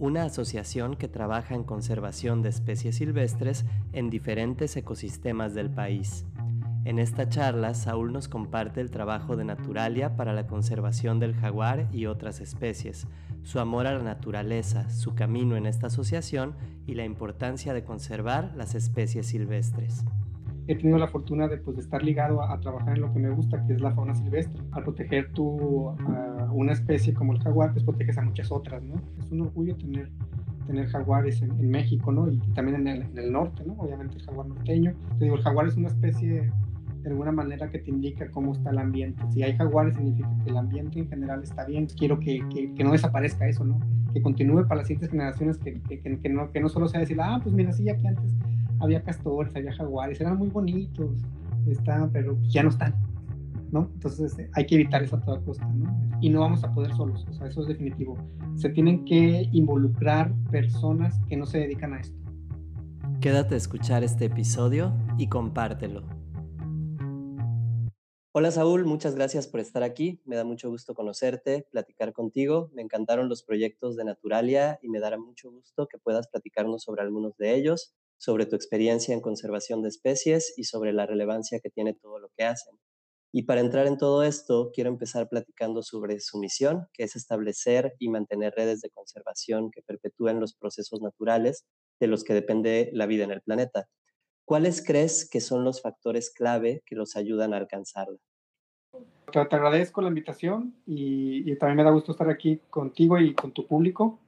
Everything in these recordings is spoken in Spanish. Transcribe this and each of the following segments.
una asociación que trabaja en conservación de especies silvestres en diferentes ecosistemas del país. En esta charla, Saúl nos comparte el trabajo de Naturalia para la conservación del jaguar y otras especies, su amor a la naturaleza, su camino en esta asociación y la importancia de conservar las especies silvestres he tenido la fortuna de, pues, estar ligado a, trabajar en lo que me gusta, que es la fauna silvestre. Al proteger tu, una especie como el jaguar, pues proteges a muchas otras, ¿no? Es un orgullo tener, tener jaguares en, México, ¿no? Y, también en el, norte, ¿no? Obviamente el jaguar norteño. Te el jaguar es una especie de alguna manera que te indica cómo está el ambiente. Si hay jaguares significa que el ambiente en general está bien. Quiero que, que, que no desaparezca eso, ¿no? Que continúe para las siguientes generaciones, que, que, no, que no solo sea decir, ah, pues mira, sí, aquí antes había castores, había jaguares, eran muy bonitos, estaban, pero ya no están, ¿no? Entonces este, hay que evitar eso a toda costa, ¿no? Y no vamos a poder solos, o sea, eso es definitivo. Se tienen que involucrar personas que no se dedican a esto. Quédate a escuchar este episodio y compártelo. Hola Saúl, muchas gracias por estar aquí. Me da mucho gusto conocerte, platicar contigo. Me encantaron los proyectos de Naturalia y me dará mucho gusto que puedas platicarnos sobre algunos de ellos sobre tu experiencia en conservación de especies y sobre la relevancia que tiene todo lo que hacen. Y para entrar en todo esto, quiero empezar platicando sobre su misión, que es establecer y mantener redes de conservación que perpetúen los procesos naturales de los que depende la vida en el planeta. ¿Cuáles crees que son los factores clave que los ayudan a alcanzarla? Te, agradezco la invitación y, y también me da gusto estar aquí contigo y con tu público.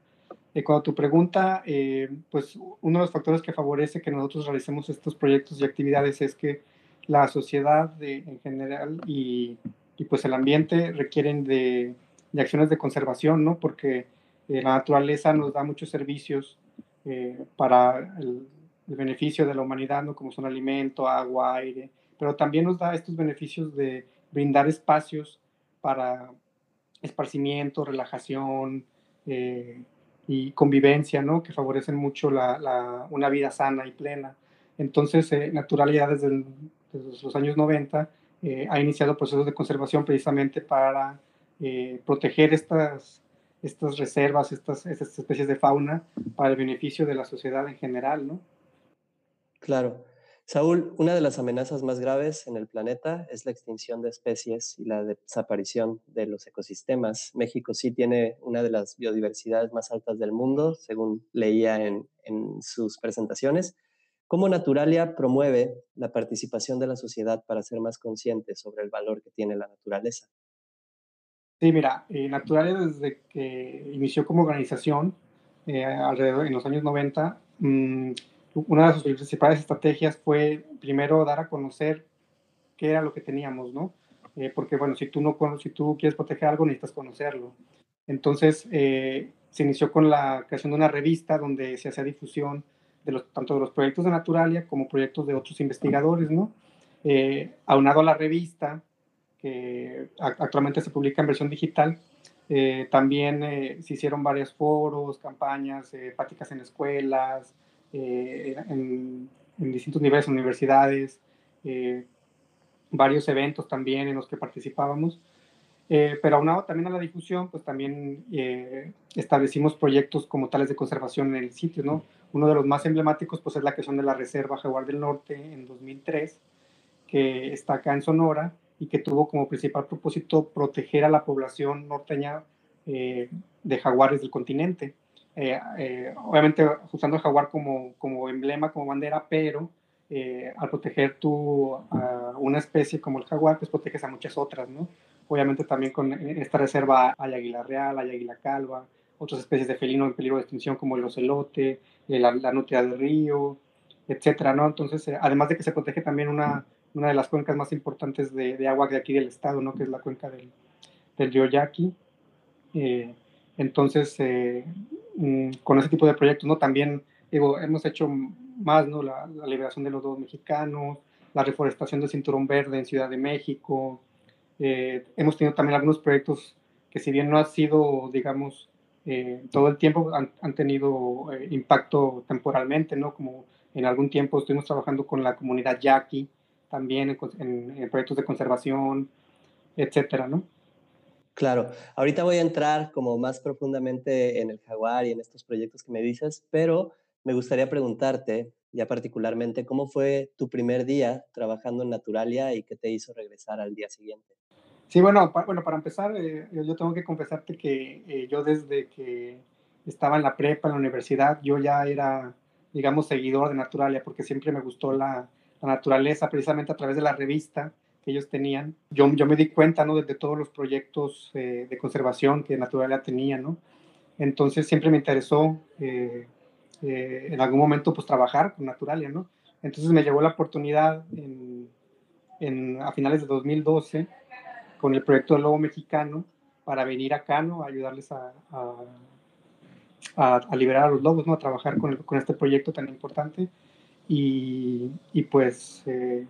Eh, cuando tu pregunta, eh, pues uno de los factores que favorece que nosotros realicemos estos proyectos y actividades es que la sociedad en general y, pues el ambiente requieren de, acciones de conservación, ¿no? Porque eh, la naturaleza nos da muchos servicios para el, el, beneficio de la humanidad, ¿no? Como son alimento, agua, aire, pero también nos da estos beneficios de brindar espacios para esparcimiento, relajación, eh, y convivencia, ¿no? Que favorecen mucho la, una vida sana y plena. Entonces, eh, Naturalia desde, desde, los años 90 eh, ha iniciado procesos de conservación precisamente para eh, proteger estas, estas reservas, estas, estas especies de fauna para el beneficio de la sociedad en general, ¿no? Claro. Saúl, una de las amenazas más graves en el planeta es la extinción de especies y la desaparición de los ecosistemas. México sí tiene una de las biodiversidades más altas del mundo, según leía en, sus presentaciones. ¿Cómo Naturalia promueve la participación de la sociedad para ser más consciente sobre el valor que tiene la naturaleza? Sí, mira, eh, Naturalia desde que inició como organización, eh, alrededor en los años 90, una de sus principales estrategias fue primero dar a conocer qué era lo que teníamos, ¿no? Eh, porque, bueno, si tú, no, si tú quieres proteger algo, necesitas conocerlo. Entonces, eh, se inició con la creación de una revista donde se hacía difusión de los, tanto de los proyectos de Naturalia como proyectos de otros investigadores, ¿no? Eh, aunado a la revista, que actualmente se publica en versión digital, también se hicieron varios foros, campañas, prácticas en escuelas, eh, en, distintos niveles, universidades, eh, varios eventos también en los que participábamos. Eh, pero aunado también a la difusión, pues también establecimos proyectos como tales de conservación en el sitio, ¿no? Uno de los más emblemáticos, pues es la creación de la Reserva Jaguar del Norte en 2003, que está acá en Sonora y que tuvo como principal propósito proteger a la población norteña de jaguares del continente. Eh, eh, obviamente usando el jaguar como, como emblema, como bandera, pero eh, al proteger tu, una especie como el jaguar, pues proteges a muchas otras, ¿no? Obviamente también con esta reserva hay águila real, hay águila calva, otras especies de felino en peligro de extinción como el ocelote, la, la nutria del río, etcétera, ¿no? Entonces, además de que se protege también una, una de las cuencas más importantes de, de, agua de aquí del estado, ¿no? Que es la cuenca del, del río Yaqui. entonces, Mm, con ese tipo de proyectos, ¿no? También, digo, hemos hecho más, ¿no? La, liberación de los dos mexicanos, la reforestación del cinturón verde en Ciudad de México. Eh, hemos tenido también algunos proyectos que si bien no ha sido, digamos, eh, todo el tiempo han, tenido eh, impacto temporalmente, ¿no? Como en algún tiempo estuvimos trabajando con la comunidad yaqui, también en, en proyectos de conservación, etcétera, ¿no? Claro, ahorita voy a entrar como más profundamente en el jaguar y en estos proyectos que me dices, pero me gustaría preguntarte, ya particularmente, ¿cómo fue tu primer día trabajando en Naturalia y qué te hizo regresar al día siguiente? Sí, bueno, bueno para empezar, eh, yo tengo que confesarte que eh, yo desde que estaba en la prepa, en la universidad, yo ya era, digamos, seguidor de Naturalia, porque siempre me gustó la, la naturaleza, precisamente a través de la revista que ellos tenían. Yo, yo me di cuenta, ¿no? De, todos los proyectos eh, de conservación que Naturalia tenía, ¿no? Entonces siempre me interesó eh, eh, en algún momento, pues, trabajar con Naturalia, ¿no? Entonces me llegó la oportunidad en, en, a finales de 2012 con el proyecto del Lobo Mexicano para venir acá, ¿no? A ayudarles a, a, a, liberar a los lobos, ¿no? A trabajar con, con este proyecto tan importante. Y, y pues eh,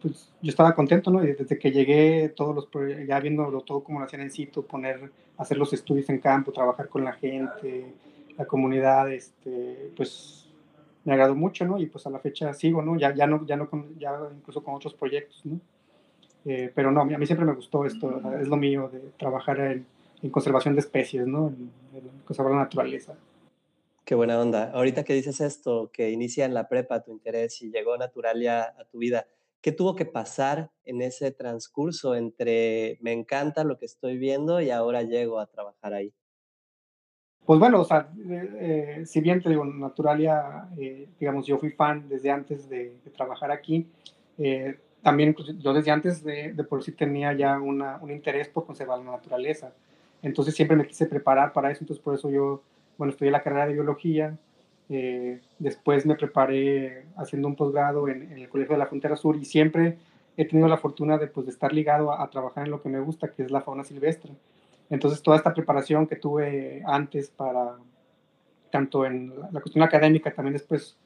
pues yo estaba contento, ¿no? desde que llegué, todos los ya viéndolo todo como lo hacían en sitio, poner, hacer los estudios en campo, trabajar con la gente, la comunidad, este, pues me agradó mucho, ¿no? Y pues a la fecha sigo, ¿no? Ya, ya no, ya no, ya incluso con otros proyectos, ¿no? Eh, pero no, a mí siempre me gustó esto, es lo mío de trabajar en, en conservación de especies, ¿no? En, en conservar la naturaleza. Qué buena onda. Ahorita que dices esto, que inicia en la prepa tu interés y llegó Naturalia a tu vida, ¿Qué tuvo que pasar en ese transcurso entre me encanta lo que estoy viendo y ahora llego a trabajar ahí? Pues bueno, o sea, eh, si bien te digo, Naturalia, eh, digamos, yo fui fan desde antes de, trabajar aquí, eh, también pues, yo desde antes de, por sí tenía ya una, un interés por conservar la naturaleza. Entonces siempre me quise preparar para eso, entonces por eso yo, bueno, estudié la carrera de biología, eh, después me preparé haciendo un posgrado en, el Colegio de la Frontera Sur y siempre he tenido la fortuna de, pues, de estar ligado a, trabajar en lo que me gusta, que es la fauna silvestre. Entonces, toda esta preparación que tuve antes para, tanto en la, cuestión académica, también después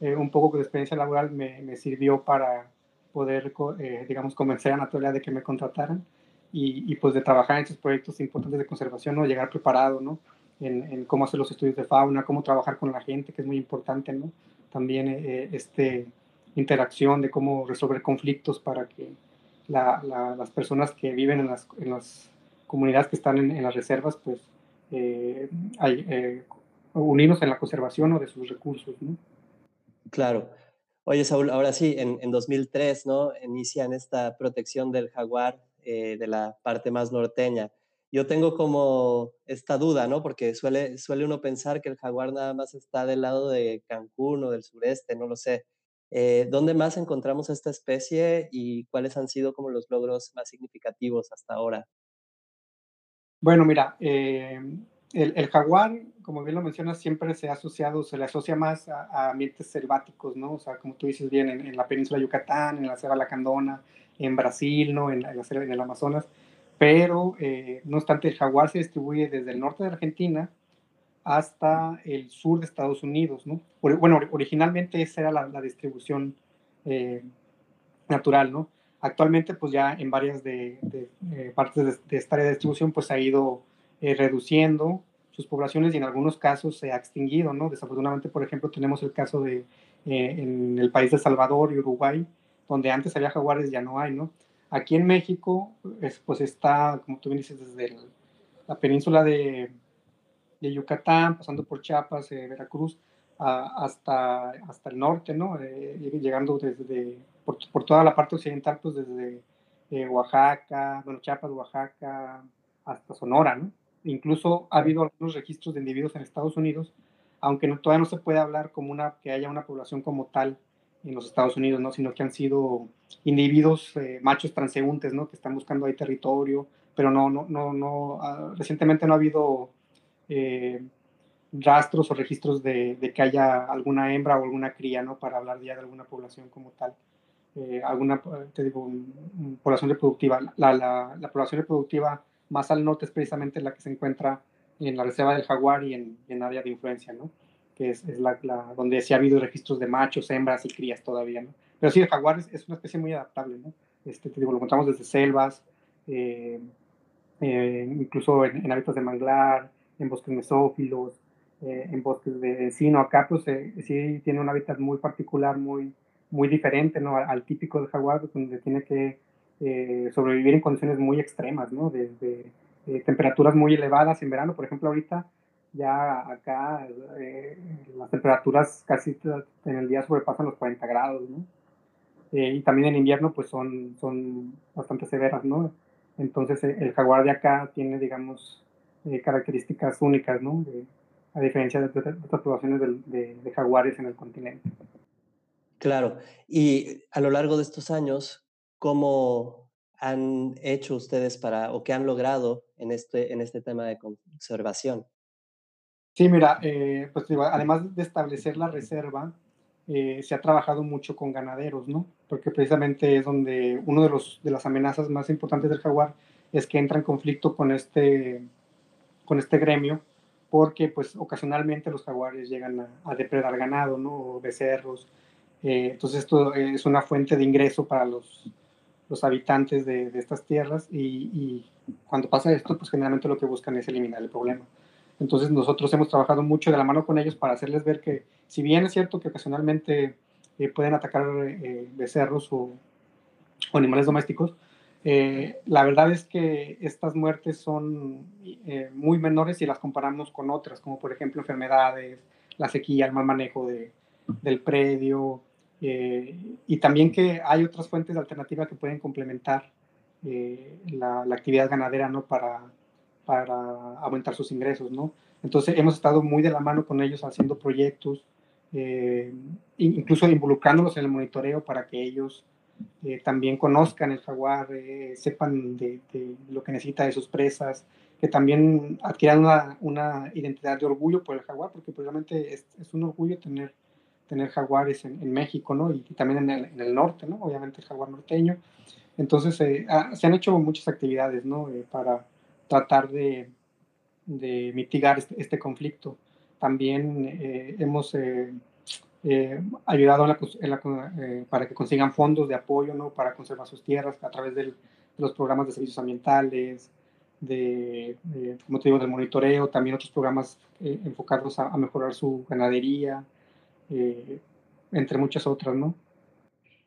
eh, un poco de experiencia laboral, me, me sirvió para poder, eh, digamos, convencer a Anatolia de que me contrataran y, y, pues de trabajar en estos proyectos importantes de conservación, ¿no? Llegar preparado, ¿no? en, cómo hacer los estudios de fauna, cómo trabajar con la gente, que es muy importante, ¿no? También eh, este interacción de cómo resolver conflictos para que las personas que viven en las, en las, comunidades que están en, las reservas, pues eh, hay, eh, en la conservación o de sus recursos, ¿no? Claro. Oye, Saúl, ahora sí, en, en 2003, ¿no? Inician esta protección del jaguar de la parte más norteña yo tengo como esta duda, ¿no? Porque suele, suele uno pensar que el jaguar nada más está del lado de Cancún o del sureste, no lo sé. Eh, ¿Dónde más encontramos esta especie y cuáles han sido como los logros más significativos hasta ahora? Bueno, mira, eh, el, jaguar, como bien lo mencionas, siempre se ha asociado, se le asocia más a, ambientes selváticos, ¿no? O sea, como tú dices bien, en, la península de Yucatán, en la Sierra Lacandona, en Brasil, ¿no? En, la, en el Amazonas pero eh, no obstante el jaguar se distribuye desde el norte de Argentina hasta el sur de Estados Unidos, ¿no? Bueno, originalmente esa era la, distribución eh, natural, ¿no? Actualmente, pues ya en varias de, eh, partes de, esta área de distribución, pues ha ido reduciendo sus poblaciones y en algunos casos se ha extinguido, ¿no? Desafortunadamente, por ejemplo, tenemos el caso de en el país de Salvador y Uruguay, donde antes había jaguares, ya no hay, ¿no? Aquí en México, pues está, como tú bien dices, desde la península de, Yucatán, pasando por Chiapas, eh, Veracruz, hasta, hasta el norte, ¿no? Eh, llegando desde, por, toda la parte occidental, pues desde eh, Oaxaca, bueno, Chiapas, Oaxaca, hasta Sonora, ¿no? Incluso ha habido algunos registros de individuos en Estados Unidos, aunque no, todavía no se puede hablar como una, que haya una población como tal en los Estados Unidos, ¿no? Sino que han sido individuos eh, machos transeúntes, ¿no? Que están buscando ahí territorio, pero no, no, no, no, ah, recientemente no ha habido eh, rastros o registros de, que haya alguna hembra o alguna cría, ¿no? Para hablar ya de alguna población como tal. Eh, alguna, población reproductiva. La, la, población reproductiva más al norte es precisamente la que se encuentra en la reserva del jaguar y en, en área de influencia, ¿no? Que es, la, donde sí ha habido registros de machos, hembras y crías todavía, ¿no? Pero sí, el jaguar es, es una especie muy adaptable, ¿no? Este, te digo, lo encontramos desde selvas, eh, eh, incluso en, hábitats de manglar, en bosques mesófilos, eh, en bosques de encino. Acá, pues sí tiene un hábitat muy particular, muy, muy diferente, ¿no? Al, al típico del jaguar, donde tiene que sobrevivir en condiciones muy extremas, ¿no? Desde eh, temperaturas muy elevadas en verano. Por ejemplo, ahorita ya acá eh, las temperaturas casi en el día sobrepasan los 40 grados, ¿no? Eh, y también en invierno pues son, son bastante severas, ¿no? Entonces el jaguar de acá tiene, digamos, características únicas, ¿no? De, a diferencia de, de, otras poblaciones de, de jaguares en el continente. Claro, y a lo largo de estos años, ¿cómo han hecho ustedes para o qué han logrado en este, en este tema de conservación? Sí, mira, eh, pues además de establecer la reserva, eh, se ha trabajado mucho con ganaderos, ¿no? Porque precisamente es donde uno de, los, de las amenazas más importantes del jaguar es que entra en conflicto con este, con este gremio, porque pues ocasionalmente los jaguares llegan a, a depredar ganado, ¿no? O becerros. Eh, entonces esto es una fuente de ingreso para los, los habitantes de, de estas tierras y, y, cuando pasa esto, pues generalmente lo que buscan es eliminar el problema. Entonces nosotros hemos trabajado mucho de la mano con ellos para hacerles ver que si bien es cierto que ocasionalmente eh, pueden atacar eh, becerros o, o, animales domésticos, eh, la verdad es que estas muertes son eh, muy menores si las comparamos con otras, como por ejemplo enfermedades, la sequía, el mal manejo de, del predio, eh, y también que hay otras fuentes de alternativa que pueden complementar eh, la, la, actividad ganadera ¿no? para, para aumentar sus ingresos. ¿no? Entonces hemos estado muy de la mano con ellos haciendo proyectos, eh, incluso involucrándolos en el monitoreo para que ellos eh, también conozcan el jaguar, eh, sepan de, de, lo que necesita de sus presas, que también adquieran una, una identidad de orgullo por el jaguar, porque precisamente es, es un orgullo tener tener jaguares en, en México, ¿no? Y, y también en el, en el, norte, ¿no? Obviamente el jaguar norteño. Entonces, eh, ah, se han hecho muchas actividades, ¿no? Eh, para tratar de, de mitigar este, este, conflicto. También eh, hemos eh, eh, ayudado en la, en la, para que consigan fondos de apoyo, ¿no? Para conservar sus tierras a través del, de los programas de servicios ambientales, de, como te digo, del monitoreo, también otros programas enfocados a, a mejorar su ganadería, eh, entre muchas otras, ¿no?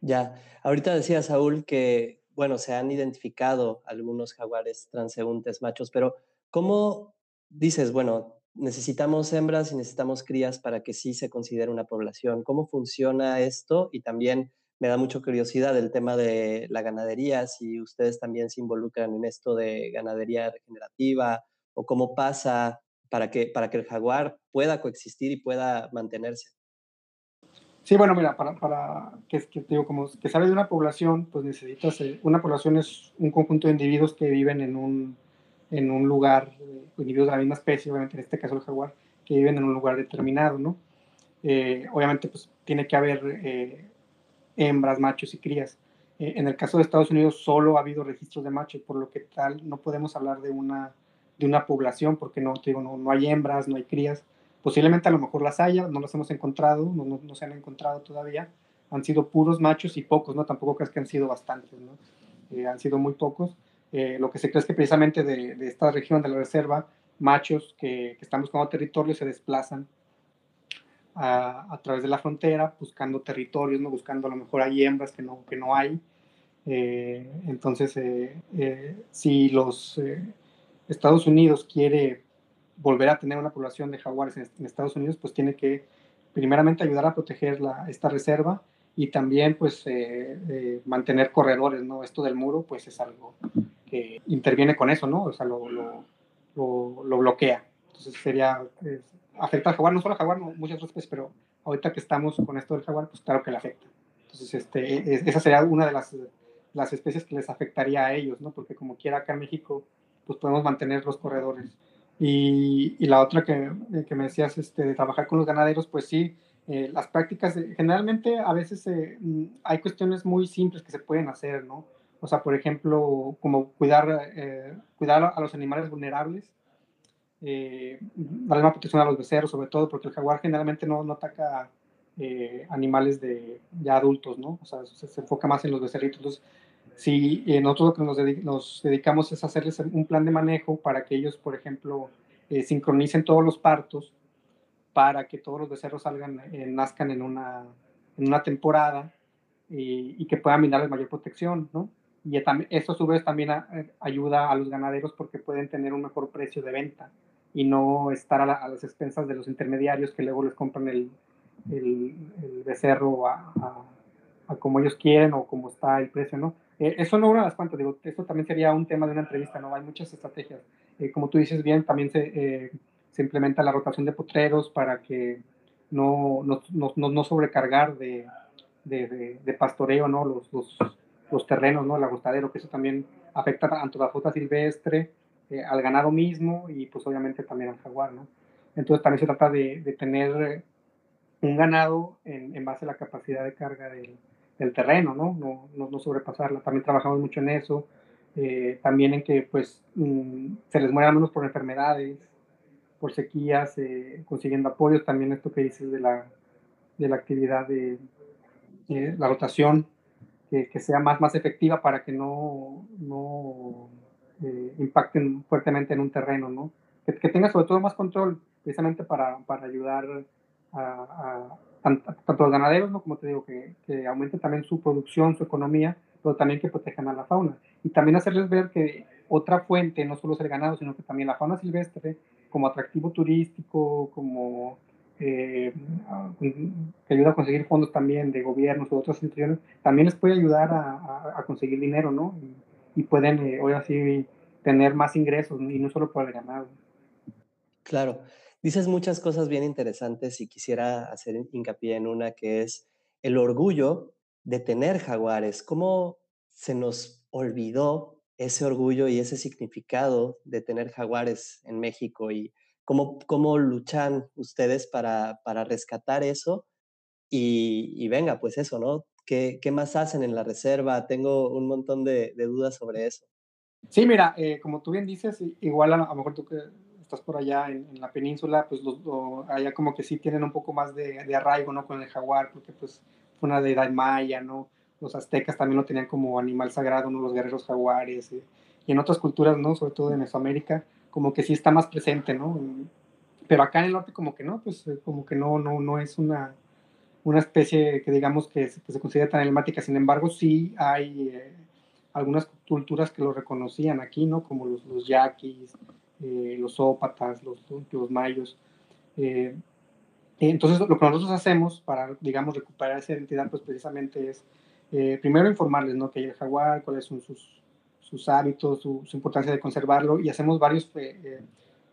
Ya, ahorita decía Saúl que, bueno, se han identificado algunos jaguares transeúntes machos, pero ¿cómo dices, bueno, necesitamos hembras y necesitamos crías para que sí se considere una población? ¿Cómo funciona esto? Y también me da mucha curiosidad el tema de la ganadería, si ustedes también se involucran en esto de ganadería regenerativa o cómo pasa para que, para que el jaguar pueda coexistir y pueda mantenerse. Sí, bueno, mira, para, para que, que, digo, como que sale de una población, pues necesitas, eh, una población es un conjunto de individuos que viven en un, en un lugar, eh, individuos de la misma especie, obviamente en este caso el jaguar, que viven en un lugar determinado, ¿no? Eh, obviamente, pues tiene que haber eh, hembras, machos y crías. Eh, en el caso de Estados Unidos solo ha habido registros de machos, por lo que tal no podemos hablar de una, de una población, porque no, digo, no, no hay hembras, no hay crías, Posiblemente a lo mejor las haya, no las hemos encontrado, no, no, no, se han encontrado todavía. Han sido puros machos y pocos, ¿no? Tampoco crees que han sido bastantes, ¿no? Eh, han sido muy pocos. Eh, lo que se cree es que precisamente de, de, esta región de la reserva, machos que, que están buscando territorio se desplazan a, a, través de la frontera, buscando territorios, ¿no? Buscando a lo mejor hay hembras que no, que no hay. Eh, entonces, eh, eh, si los Estados Unidos quiere volver a tener una población de jaguares en, en Estados Unidos, pues tiene que primeramente ayudar a proteger la, esta reserva y también pues eh, eh, mantener corredores, ¿no? Esto del muro pues es algo que interviene con eso, ¿no? O sea, lo, lo, lo, lo bloquea. Entonces sería, eh, afecta al jaguar, no solo al jaguar, no, muchas otras especies, pero ahorita que estamos con esto del jaguar, pues claro que le afecta. Entonces, este, es, esa sería una de las, las especies que les afectaría a ellos, ¿no? Porque como quiera acá en México, pues podemos mantener los corredores. Y, y, la otra que, que, me decías, este, de trabajar con los ganaderos, pues sí, eh, las prácticas, eh, generalmente a veces eh, mm, hay cuestiones muy simples que se pueden hacer, ¿no? O sea, por ejemplo, como cuidar, eh, cuidar a los animales vulnerables. eh, darle más protección a los becerros, sobre todo porque el jaguar generalmente no, no ataca eh, animales de ya adultos, ¿no? O sea, se, enfoca más en los becerritos. Entonces, si eh, nosotros lo que nos, dedicamos es hacerles un plan de manejo para que ellos, por ejemplo, eh, sincronicen todos los partos para que todos los becerros salgan, nazcan en una, en una temporada y, que puedan brindarles mayor protección, ¿no? Y eso a su vez también ayuda a los ganaderos porque pueden tener un mejor precio de venta y no estar a, las expensas de los intermediarios que luego les compran el, el, becerro a, como ellos quieren o como está el precio, ¿no? Eh, es una de las cuantas, digo, esto también sería un tema de una entrevista, ¿no? Hay muchas estrategias. Eh, como tú dices bien, también se, eh, se, implementa la rotación de potreros para que no, no, no, no sobrecargar de, de, de, pastoreo, ¿no? Los, los, los, terrenos, ¿no? El agostadero, que eso también afecta a la flota silvestre, al ganado mismo y pues obviamente también al jaguar, ¿no? Entonces también se trata de, de tener un ganado en, en, base a la capacidad de carga del, del terreno, ¿no? No, ¿no? no, sobrepasarla. También trabajamos mucho en eso. Eh, también en que pues mm, se les muera menos por enfermedades, por sequías, eh, consiguiendo apoyos. También esto que dices de la, de la actividad de eh, la rotación, que, que, sea más, más efectiva para que no, no impacten fuertemente en un terreno, ¿no? Que, que, tenga sobre todo más control, precisamente para, para ayudar a, tanto, los ganaderos, ¿no? como te digo, que, que también su producción, su economía, pero también que protejan a la fauna. Y también hacerles ver que otra fuente no solo es el ganado, sino que también la fauna silvestre, como atractivo turístico, como eh, que ayuda a conseguir fondos también de gobiernos u otras instituciones, también les puede ayudar a, a, conseguir dinero, ¿no? Y, pueden, eh, hoy así, tener más ingresos, y no solo por el ganado. Claro. Dices muchas cosas bien interesantes y quisiera hacer hincapié en una que es el orgullo de tener jaguares. ¿Cómo se nos olvidó ese orgullo y ese significado de tener jaguares en México y cómo, cómo luchan ustedes para, para rescatar eso? Y, venga, pues eso, ¿no? ¿Qué, ¿Qué, más hacen en la reserva? Tengo un montón de, dudas sobre eso. Sí, mira, eh, como tú bien dices, igual a, a lo mejor tú que estás por allá en, la península, pues allá como que sí tienen un poco más de, arraigo, ¿no? Con el jaguar, porque pues fue una deidad maya, ¿no? Los aztecas también lo tenían como animal sagrado, ¿no? Los guerreros jaguares. Eh, y en otras culturas, ¿no? Sobre todo en Mesoamérica, como que sí está más presente, ¿no? Pero acá en el norte como que no, pues eh, como que no, no, no es una, una especie que digamos que, se considera tan emblemática. Sin embargo, sí hay eh, algunas culturas que lo reconocían aquí, ¿no? Como los, los yaquis, eh, los ópatas, los, los mayos. Eh, entonces, lo que nosotros hacemos para, digamos, recuperar esa identidad, pues precisamente es, eh, primero informarles, ¿no? Que hay el jaguar, cuáles son sus, sus hábitos, su, importancia de conservarlo, y hacemos varios,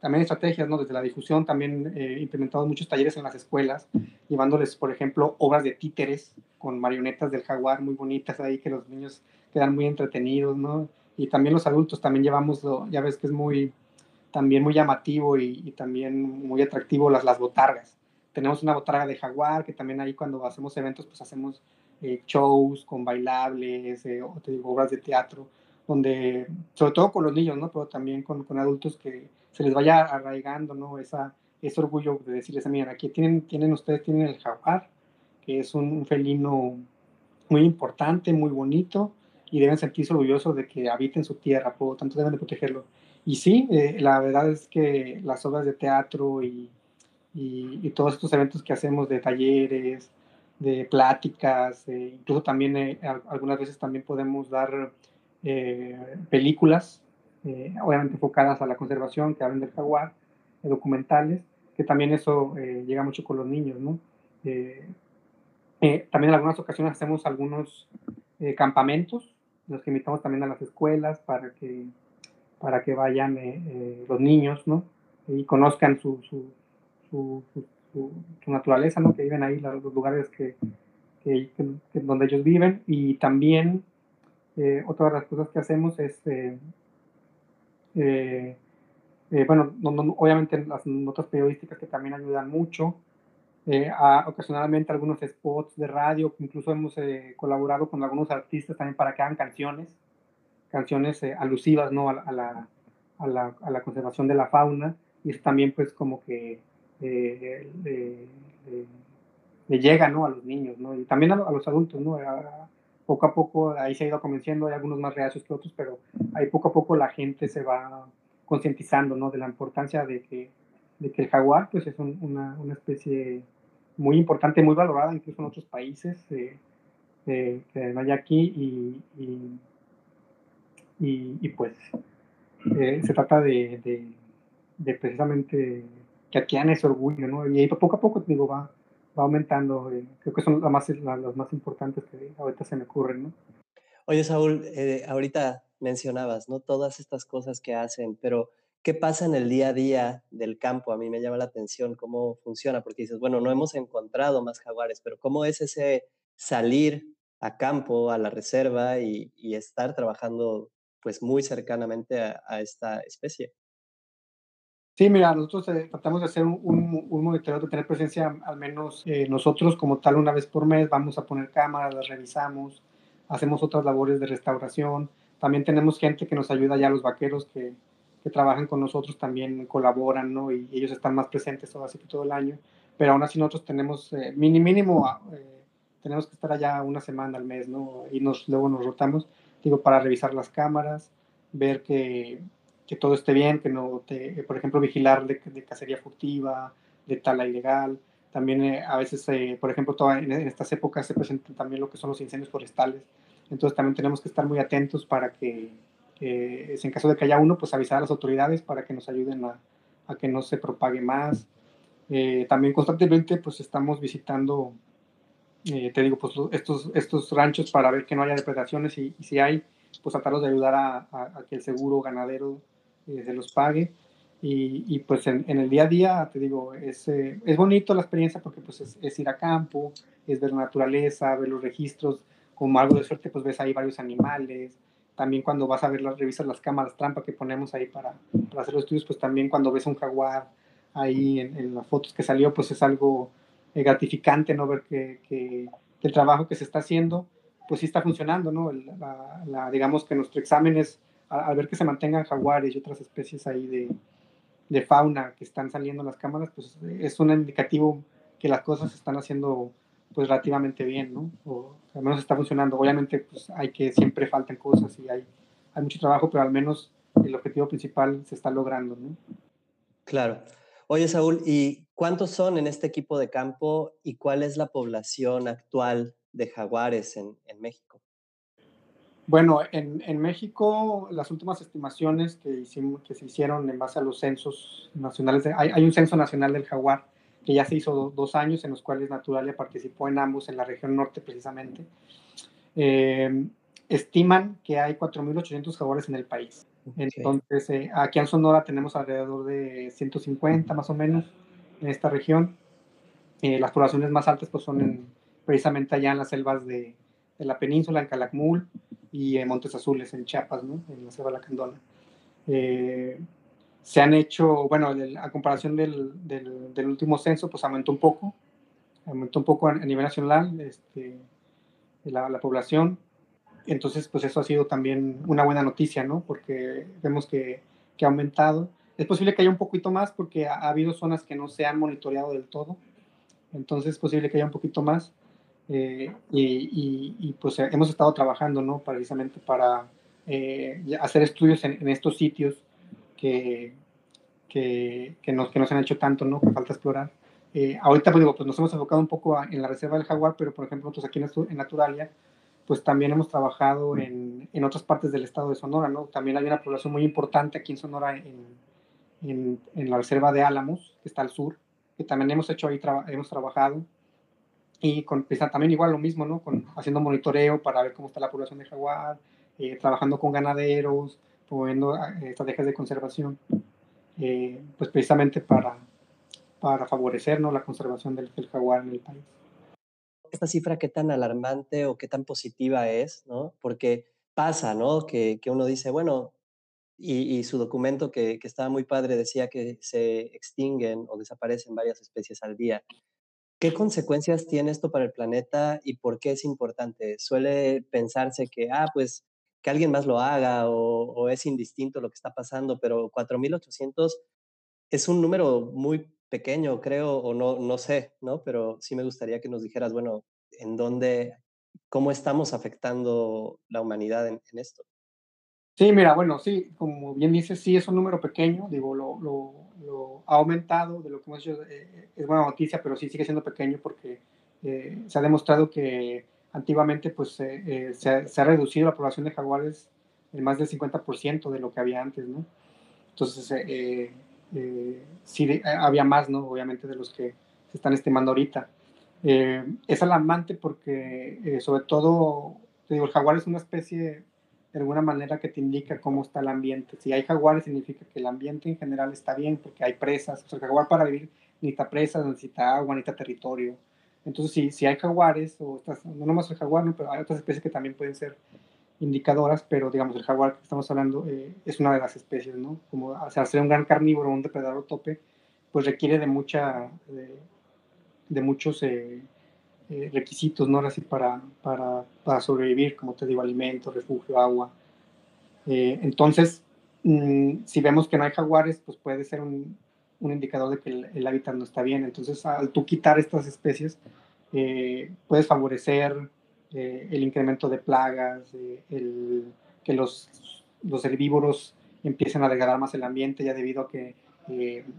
también estrategias, ¿no? Desde la difusión, también implementamos muchos talleres en las escuelas, llevándoles, por ejemplo, obras de títeres con marionetas del jaguar muy bonitas ahí, que los niños quedan muy entretenidos, ¿no? Y también los adultos también llevamos, ya ves que es muy, también muy llamativo y, también muy atractivo las, las botargas. Tenemos una botarga de jaguar, que también ahí cuando hacemos eventos, pues hacemos eh, shows con bailables, eh, obras de teatro, donde, sobre todo con los niños, ¿no? Pero también con, con adultos que se les vaya arraigando, ¿no? Esa, ese orgullo de decirles, miren, aquí tienen, tienen ustedes, tienen el jaguar, que es un, felino muy importante, muy bonito, y deben sentirse orgullosos de que habiten su tierra, por lo tanto deben de protegerlo. Y sí, eh, la verdad es que las obras de teatro y, y, todos estos eventos que hacemos de talleres, de pláticas, eh, incluso también eh, algunas veces también podemos dar películas, obviamente enfocadas a la conservación, que hablan del jaguar, documentales, que también eso llega mucho con los niños, ¿no? también en algunas ocasiones hacemos algunos campamentos, los que invitamos también a las escuelas para que para que vayan eh, eh, los niños, ¿no? Y conozcan su, su, su, su, naturaleza, ¿no? Que viven ahí, los lugares que, que, donde ellos viven. Y también, eh, otra de las cosas que hacemos es, bueno, obviamente las notas periodísticas que también ayudan mucho. A, ocasionalmente algunos spots de radio, incluso hemos colaborado con algunos artistas también para que hagan canciones canciones eh, alusivas ¿no? a, la, a, la, a, la, conservación de la fauna y es también pues como que eh, le, llega, ¿no? A los niños, ¿no? Y también a, los adultos, ¿no? poco a poco ahí se ha ido convenciendo, hay algunos más reacios que otros, pero ahí poco a poco la gente se va concientizando, ¿no? De la importancia de que, de que el jaguar, pues es una, una, especie muy importante, muy valorada incluso en otros países eh, eh, que hay aquí y, y, y, pues eh, se trata de, de, de, precisamente que aquí han ese orgullo, ¿no? Y ahí poco a poco, digo, va, va aumentando. Eh, creo que son las más, las más importantes que ahorita se me ocurren, ¿no? Oye, Saúl, eh, ahorita mencionabas, ¿no? Todas estas cosas que hacen, pero ¿qué pasa en el día a día del campo? A mí me llama la atención cómo funciona, porque dices, bueno, no hemos encontrado más jaguares, pero ¿cómo es ese salir a campo, a la reserva y, y estar trabajando pues muy cercanamente a, a esta especie? Sí, mira, nosotros eh, tratamos de hacer un, un, monitoreo, de tener presencia al menos eh, nosotros como tal una vez por mes, vamos a poner cámaras, las revisamos, hacemos otras labores de restauración, también tenemos gente que nos ayuda ya, los vaqueros que, que trabajan con nosotros también colaboran, ¿no? Y, ellos están más presentes todo, así que todo el año, pero aún así nosotros tenemos, eh, mínimo, ah, tenemos que estar allá una semana al mes, ¿no? Y nos, luego nos rotamos, digo, para revisar las cámaras, ver que que todo esté bien, que no te, por ejemplo, vigilar de, cacería furtiva, de tala ilegal. También eh, a veces, eh, por ejemplo, en, estas épocas se presentan también lo que son los incendios forestales. Entonces también tenemos que estar muy atentos para que, en caso de que haya uno, pues avisar a las autoridades para que nos ayuden a, a que no se propague más. Eh, también constantemente pues estamos visitando, te digo, pues estos, estos ranchos para ver que no haya depredaciones y, si hay, pues tratarlos de ayudar a, a que el seguro ganadero eh, se los pague. Y, y pues en, en, el día a día, te digo, es, eh, es bonito la experiencia porque pues es, es, ir a campo, es ver la naturaleza, ver los registros, como algo de suerte pues ves ahí varios animales, también cuando vas a ver las revisas, las cámaras trampa que ponemos ahí para, para hacer los estudios, pues también cuando ves un jaguar ahí en, en las fotos que salió, pues es algo eh, gratificante, ¿no? Ver que, que, el trabajo que se está haciendo, pues sí está funcionando, ¿no? La, digamos que nuestro examen es al ver que se mantengan jaguares y otras especies ahí de, de, fauna que están saliendo en las cámaras, pues es un indicativo que las cosas se están haciendo pues relativamente bien, ¿no? O al menos está funcionando. Obviamente pues hay que siempre faltan cosas y hay, hay mucho trabajo, pero al menos el objetivo principal se está logrando, ¿no? Claro. Oye, Saúl, ¿y cuántos son en este equipo de campo y cuál es la población actual de jaguares en, en México? Bueno, en, en, México las últimas estimaciones que, hicimos, que se hicieron en base a los censos nacionales, hay, hay, un censo nacional del jaguar que ya se hizo dos años en los cuales Naturalia participó en ambos, en la región norte precisamente. Eh, estiman que hay 4.800 jaguares en el país. Entonces, eh, aquí en Sonora tenemos alrededor de 150 más o menos en esta región. Eh, las poblaciones más altas pues son precisamente allá en las selvas de, de la península, en Calakmul, y en Montes Azules, en Chiapas, ¿no? en la Selva Lacandona. Eh, se han hecho, bueno, a comparación del, del, del, último censo, pues aumentó un poco, aumentó un poco a, nivel nacional este, la, la, población. Entonces, pues eso ha sido también una buena noticia, ¿no? Porque vemos que, que ha aumentado. Es posible que haya un poquito más porque ha, ha, habido zonas que no se han monitoreado del todo. Entonces, es posible que haya un poquito más. Eh, y, y, pues hemos estado trabajando, ¿no? Precisamente para eh, hacer estudios en, estos sitios que, que, que, nos, que nos han hecho tanto, ¿no? Que falta explorar. Eh, ahorita, pues digo, pues nos hemos enfocado un poco en la reserva del jaguar, pero por ejemplo, nosotros aquí en, en Naturalia, pues también hemos trabajado en, en, otras partes del estado de Sonora, ¿no? También hay una población muy importante aquí en Sonora, en, en, en la reserva de Álamos, que está al sur, que también hemos hecho ahí, hemos trabajado y con, pues, también igual lo mismo, ¿no? Con, haciendo monitoreo para ver cómo está la población de jaguar, eh, trabajando con ganaderos, promoviendo eh, estrategias de conservación, eh, pues precisamente para, para favorecer ¿no? la conservación del, del, jaguar en el país. Esta cifra, ¿qué tan alarmante o qué tan positiva es? ¿no? Porque pasa, ¿no? Que, que uno dice, bueno, y, su documento que, estaba muy padre decía que se extinguen o desaparecen varias especies al día. ¿Qué consecuencias tiene esto para el planeta y por qué es importante? Suele pensarse que, ah, pues que alguien más lo haga o, es indistinto lo que está pasando, pero 4.800 es un número muy pequeño, creo, o no, no sé, ¿no? Pero sí me gustaría que nos dijeras, bueno, en dónde, cómo estamos afectando la humanidad en esto. Sí, mira, bueno, sí, como bien dices, sí es un número pequeño, digo, lo, lo, lo ha aumentado de lo que hemos hecho, eh, es buena noticia, pero sí sigue siendo pequeño porque eh, se ha demostrado que antiguamente pues eh, se, ha, se, ha, reducido la población de jaguares en más del 50% de lo que había antes, ¿no? Entonces, eh, eh, sí había más, ¿no? Obviamente de los que se están estimando ahorita. Eh, es alarmante porque, eh, sobre todo, te digo, el jaguar es una especie, de alguna manera, que te indica cómo está el ambiente. Si hay jaguares, significa que el ambiente en general está bien, porque hay presas. O sea, el jaguar para vivir necesita presas, necesita agua, necesita territorio. Entonces, si, si hay jaguares, o estas, no nomás el jaguar, ¿no? pero hay otras especies que también pueden ser indicadoras, pero digamos, el jaguar que estamos hablando eh, es una de las especies, ¿no? Como o ser un gran carnívoro, un depredador tope, pues requiere de mucha, de, de muchos eh, eh, requisitos, ¿no? Así para, para, para, sobrevivir, como te digo, alimento, refugio, agua. Eh, entonces, mmm, si vemos que no hay jaguares, pues puede ser un, un indicador de que el, hábitat no está bien. Entonces, al tú quitar estas especies, eh, puedes favorecer eh, el incremento de plagas, el, que los, los herbívoros empiecen a degradar más el ambiente ya debido a que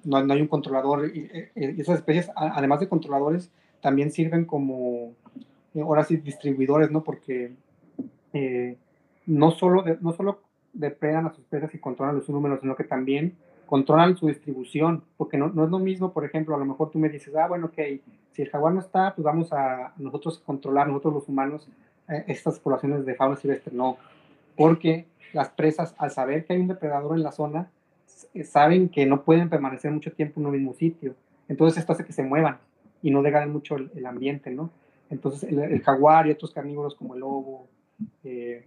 no, no, hay un controlador. Y, esas especies, además de controladores, también sirven como, ahora sí, distribuidores, ¿no? Porque no, solo de, no solo depredan a sus especies y controlan los números, sino que también controlan su distribución, porque no, no, es lo mismo, por ejemplo, a lo mejor tú me dices, ah, bueno, ok, si el jaguar no está, pues vamos a nosotros controlar, nosotros los humanos, eh, estas poblaciones de fauna silvestre, no, porque las presas, al saber que hay un depredador en la zona, saben que no pueden permanecer mucho tiempo en un mismo sitio, entonces esto hace que se muevan y no degraden mucho el, ambiente, ¿no? Entonces el, jaguar y otros carnívoros como el lobo, eh,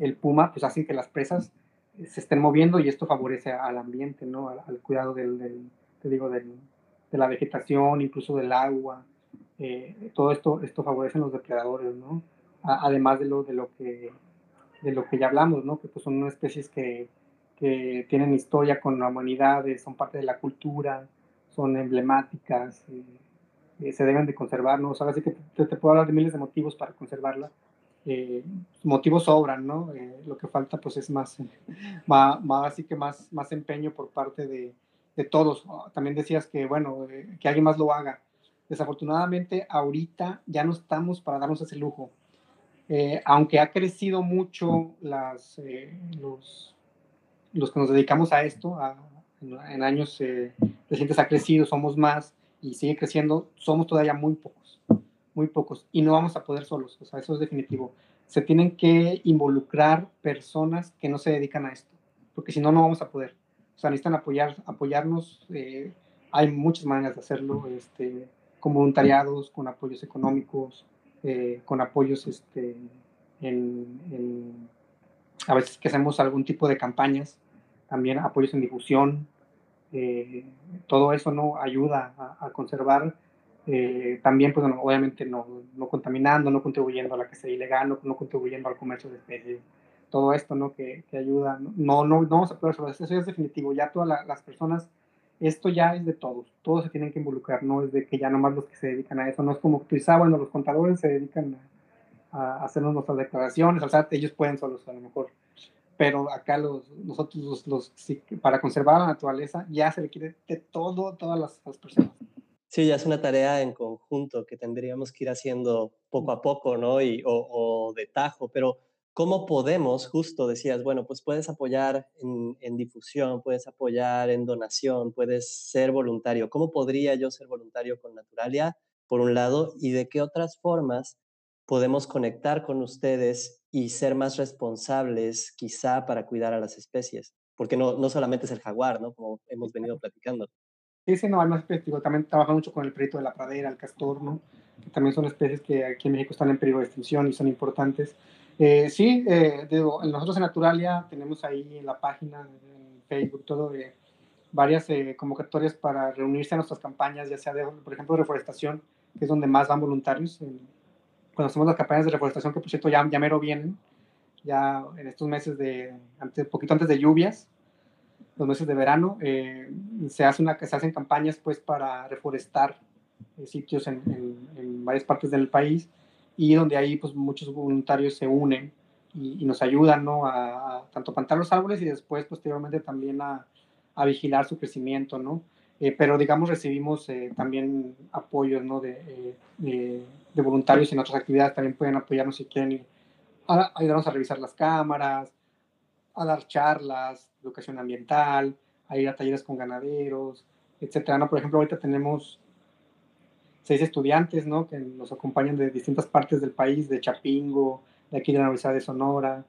el puma, pues hacen que las presas se estén moviendo y esto favorece al ambiente, ¿no? Al, cuidado del, del, te digo, del, de la vegetación, incluso del agua. Eh, todo esto, esto favorece a los depredadores, ¿no? Además de lo, de, lo que, de lo que ya hablamos, ¿no? Que pues son especies que, que tienen historia con la humanidad, son parte de la cultura, son emblemáticas, eh, eh, se deben de conservar, ¿no? O sea, así que te, te, puedo hablar de miles de motivos para conservarla eh, motivos sobran, ¿no? Eh, lo que falta pues es más, más, más, así que más, más empeño por parte de, de todos. También decías que, bueno, eh, que alguien más lo haga. Desafortunadamente, ahorita ya no estamos para darnos ese lujo. Eh, aunque ha crecido mucho las, eh, los, los que nos dedicamos a esto, a, en, en, años recientes ha crecido, somos más y sigue creciendo, somos todavía muy pocos muy pocos, y no vamos a poder solos, o sea, eso es definitivo. Se tienen que involucrar personas que no se dedican a esto, porque si no, no vamos a poder. O sea, necesitan apoyar, apoyarnos, eh, hay muchas maneras de hacerlo, este, con voluntariados, con apoyos económicos, eh, con apoyos este, en, a veces que hacemos algún tipo de campañas, también apoyos en difusión, eh, todo eso no ayuda a, a conservar eh, también, pues, obviamente no, no, contaminando, no contribuyendo a la sea ilegal, no, no, contribuyendo al comercio de especies, todo esto, ¿no? Que, que ayuda. No, no, no vamos a poder eso, eso es definitivo. Ya todas la, las personas, esto ya es de todos, todos se tienen que involucrar, no es de que ya nomás los que se dedican a eso, no es como que ah, bueno, los contadores se dedican a, a hacernos nuestras declaraciones, o sea, ellos pueden solos a lo mejor, pero acá los, nosotros, los, los, para conservar la naturaleza, ya se requiere de todo, todas las, las personas. Sí, ya es una tarea en conjunto que tendríamos que ir haciendo poco a poco, ¿no? Y, o, o de tajo, pero ¿cómo podemos, justo decías, bueno, pues puedes apoyar en, en, difusión, puedes apoyar en donación, puedes ser voluntario. ¿Cómo podría yo ser voluntario con Naturalia, por un lado, y de qué otras formas podemos conectar con ustedes y ser más responsables quizá para cuidar a las especies? Porque no, no solamente es el jaguar, ¿no? Como hemos venido platicando. Sí, sí, no, hay más especies. Digo, también trabaja mucho con el perito de la pradera, el castor, ¿no? Que también son especies que aquí en México están en peligro de extinción y son importantes. Eh, sí, eh, digo, nosotros en Naturalia tenemos ahí en la página, en Facebook, todo, eh, varias convocatorias para reunirse a nuestras campañas, ya sea de, por ejemplo, reforestación, que es donde más van voluntarios. Cuando hacemos las campañas de reforestación, que por cierto ya, ya mero vienen, ya en estos meses de, antes, poquito antes de lluvias, los meses de verano, eh, se, hace una, se hacen campañas pues para reforestar eh, sitios en, en, varias partes del país y donde ahí pues muchos voluntarios se unen y, nos ayudan, ¿no? A, tanto plantar los árboles y después posteriormente también a, a vigilar su crecimiento, ¿no? Eh, pero digamos recibimos también apoyos, ¿no? De, de, de, voluntarios en otras actividades, también pueden apoyarnos si quieren ayudarnos a revisar las cámaras, a dar charlas, educación ambiental, a ir a talleres con ganaderos, etcétera. ¿no? Por ejemplo, ahorita tenemos seis estudiantes ¿no? que nos acompañan de distintas partes del país, de Chapingo, de aquí de la Universidad de Sonora,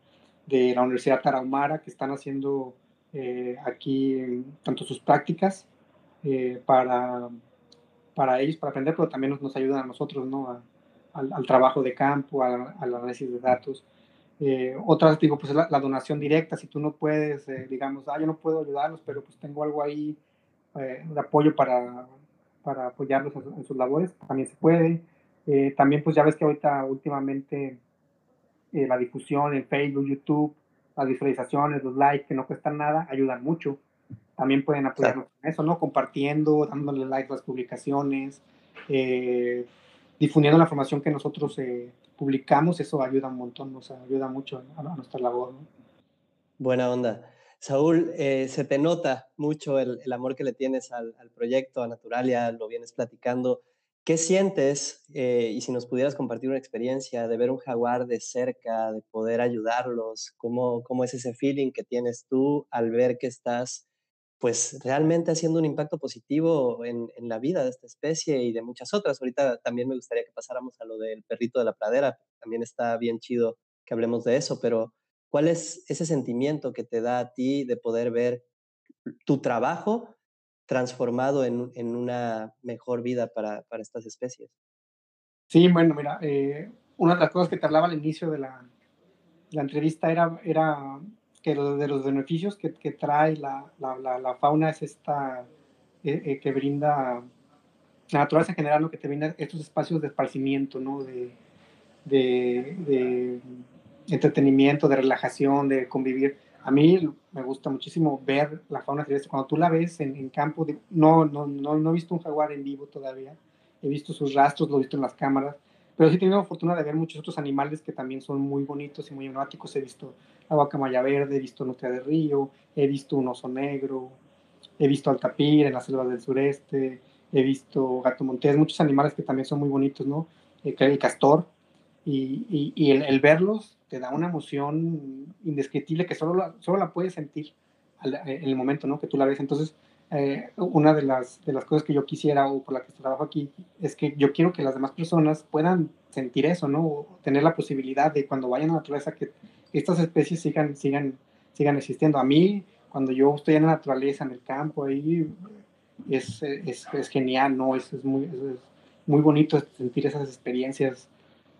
de la Universidad Tarahumara, que están haciendo eh, aquí tanto sus prácticas eh, para, para ellos, para aprender, pero también nos, ayudan a nosotros ¿no? al, trabajo de campo, al análisis de datos. Eh, otras, digo, pues la, donación directa, si tú no puedes, eh, digamos, ah, yo no puedo ayudarlos, pero pues tengo algo ahí eh, de apoyo para, para apoyarlos en, sus labores, también se puede. Eh, también pues ya ves que ahorita últimamente la difusión en Facebook, YouTube, las visualizaciones, los likes que no cuestan nada, ayudan mucho. También pueden apoyarnos en eso, ¿no? Compartiendo, dándole like a las publicaciones, difundiendo la información que nosotros publicamos, eso ayuda un montón, o sea, ayuda mucho a, nuestra labor. Buena onda. Saúl, eh, se te nota mucho el, amor que le tienes al, proyecto, a Naturalia, lo vienes platicando. ¿Qué sientes, eh, y si nos pudieras compartir una experiencia de ver un jaguar de cerca, de poder ayudarlos, cómo, cómo es ese feeling que tienes tú al ver que estás pues realmente haciendo un impacto positivo en, la vida de esta especie y de muchas otras. Ahorita también me gustaría que pasáramos a lo del perrito de la pradera, también está bien chido que hablemos de eso, pero ¿cuál es ese sentimiento que te da a ti de poder ver tu trabajo transformado en, en una mejor vida para, para, estas especies? Sí, bueno, mira, eh, una de las cosas que te hablaba al inicio de la, la entrevista era, era que de los beneficios que, que trae la, la, la, fauna es esta eh, eh, que brinda la naturaleza en general, ¿no? que te brinda estos espacios de esparcimiento, ¿no? de, de, de, entretenimiento, de relajación, de convivir. A mí me gusta muchísimo ver la fauna silvestre. Cuando tú la ves en, en campo, no, no, no, no he visto un jaguar en vivo todavía, he visto sus rastros, lo he visto en las cámaras, pero sí he tenido la fortuna de ver muchos otros animales que también son muy bonitos y muy emblemáticos. He visto la guacamaya verde, he visto nutria de río, he visto un oso negro, he visto al tapir en las selvas del sureste, he visto gato montés, muchos animales que también son muy bonitos, ¿no? Eh, el castor, y, y, el, verlos te da una emoción indescriptible que solo la, solo la puedes sentir en el momento, ¿no? Que tú la ves. Entonces, eh, una de las, de las cosas que yo quisiera o por la que trabajo aquí es que yo quiero que las demás personas puedan sentir eso, ¿no? O tener la posibilidad de cuando vayan a la naturaleza que estas especies sigan, sigan, sigan existiendo. A mí, cuando yo estoy en la naturaleza, en el campo, ahí es, es, es genial, ¿no? Es, es muy, es, muy bonito sentir esas experiencias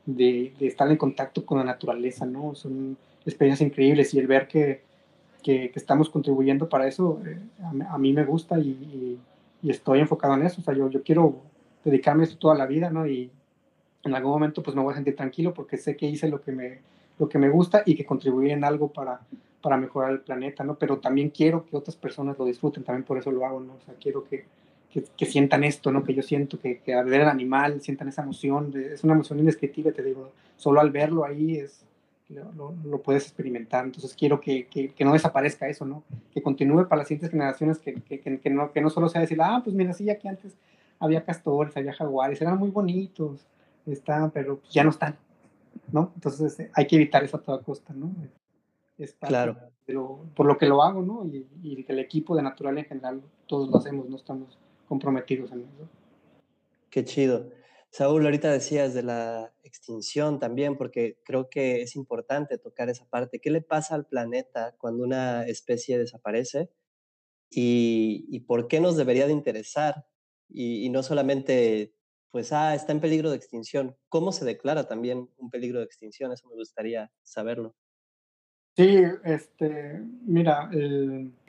de, de, estar en contacto con la naturaleza, ¿no? Son experiencias increíbles y el ver que, que, estamos contribuyendo para eso, eh, a, mí me gusta y, y, estoy enfocado en eso. O sea, yo, yo quiero dedicarme a esto toda la vida, ¿no? Y en algún momento pues me voy a sentir tranquilo porque sé que hice lo que me, lo que me gusta y que contribuí en algo para, para mejorar el planeta, ¿no? Pero también quiero que otras personas lo disfruten, también por eso lo hago, ¿no? O sea, quiero que, que, que sientan esto, ¿no? Que yo siento, que, que al ver el animal sientan esa emoción, es una emoción indescriptible, te digo, solo al verlo ahí es, lo, lo, puedes experimentar. Entonces quiero que, que, que, no desaparezca eso, ¿no? Que continúe para las siguientes generaciones, que, que, no, que no solo sea decir, ah, pues mira, sí, aquí antes había castores, había jaguares, eran muy bonitos, están, pero ya no están, ¿no? Entonces eh, hay que evitar eso a toda costa, ¿no? Es claro. por lo que lo hago, ¿no? Y, y que el equipo de Natural en general, todos lo hacemos, no estamos comprometidos en eso. Qué chido. Saúl, ahorita decías de la extinción también, porque creo que es importante tocar esa parte. ¿Qué le pasa al planeta cuando una especie desaparece? ¿Y, y por qué nos debería de interesar? Y, no solamente, pues, ah, está en peligro de extinción. ¿Cómo se declara también un peligro de extinción? Eso me gustaría saberlo. Sí, este, mira,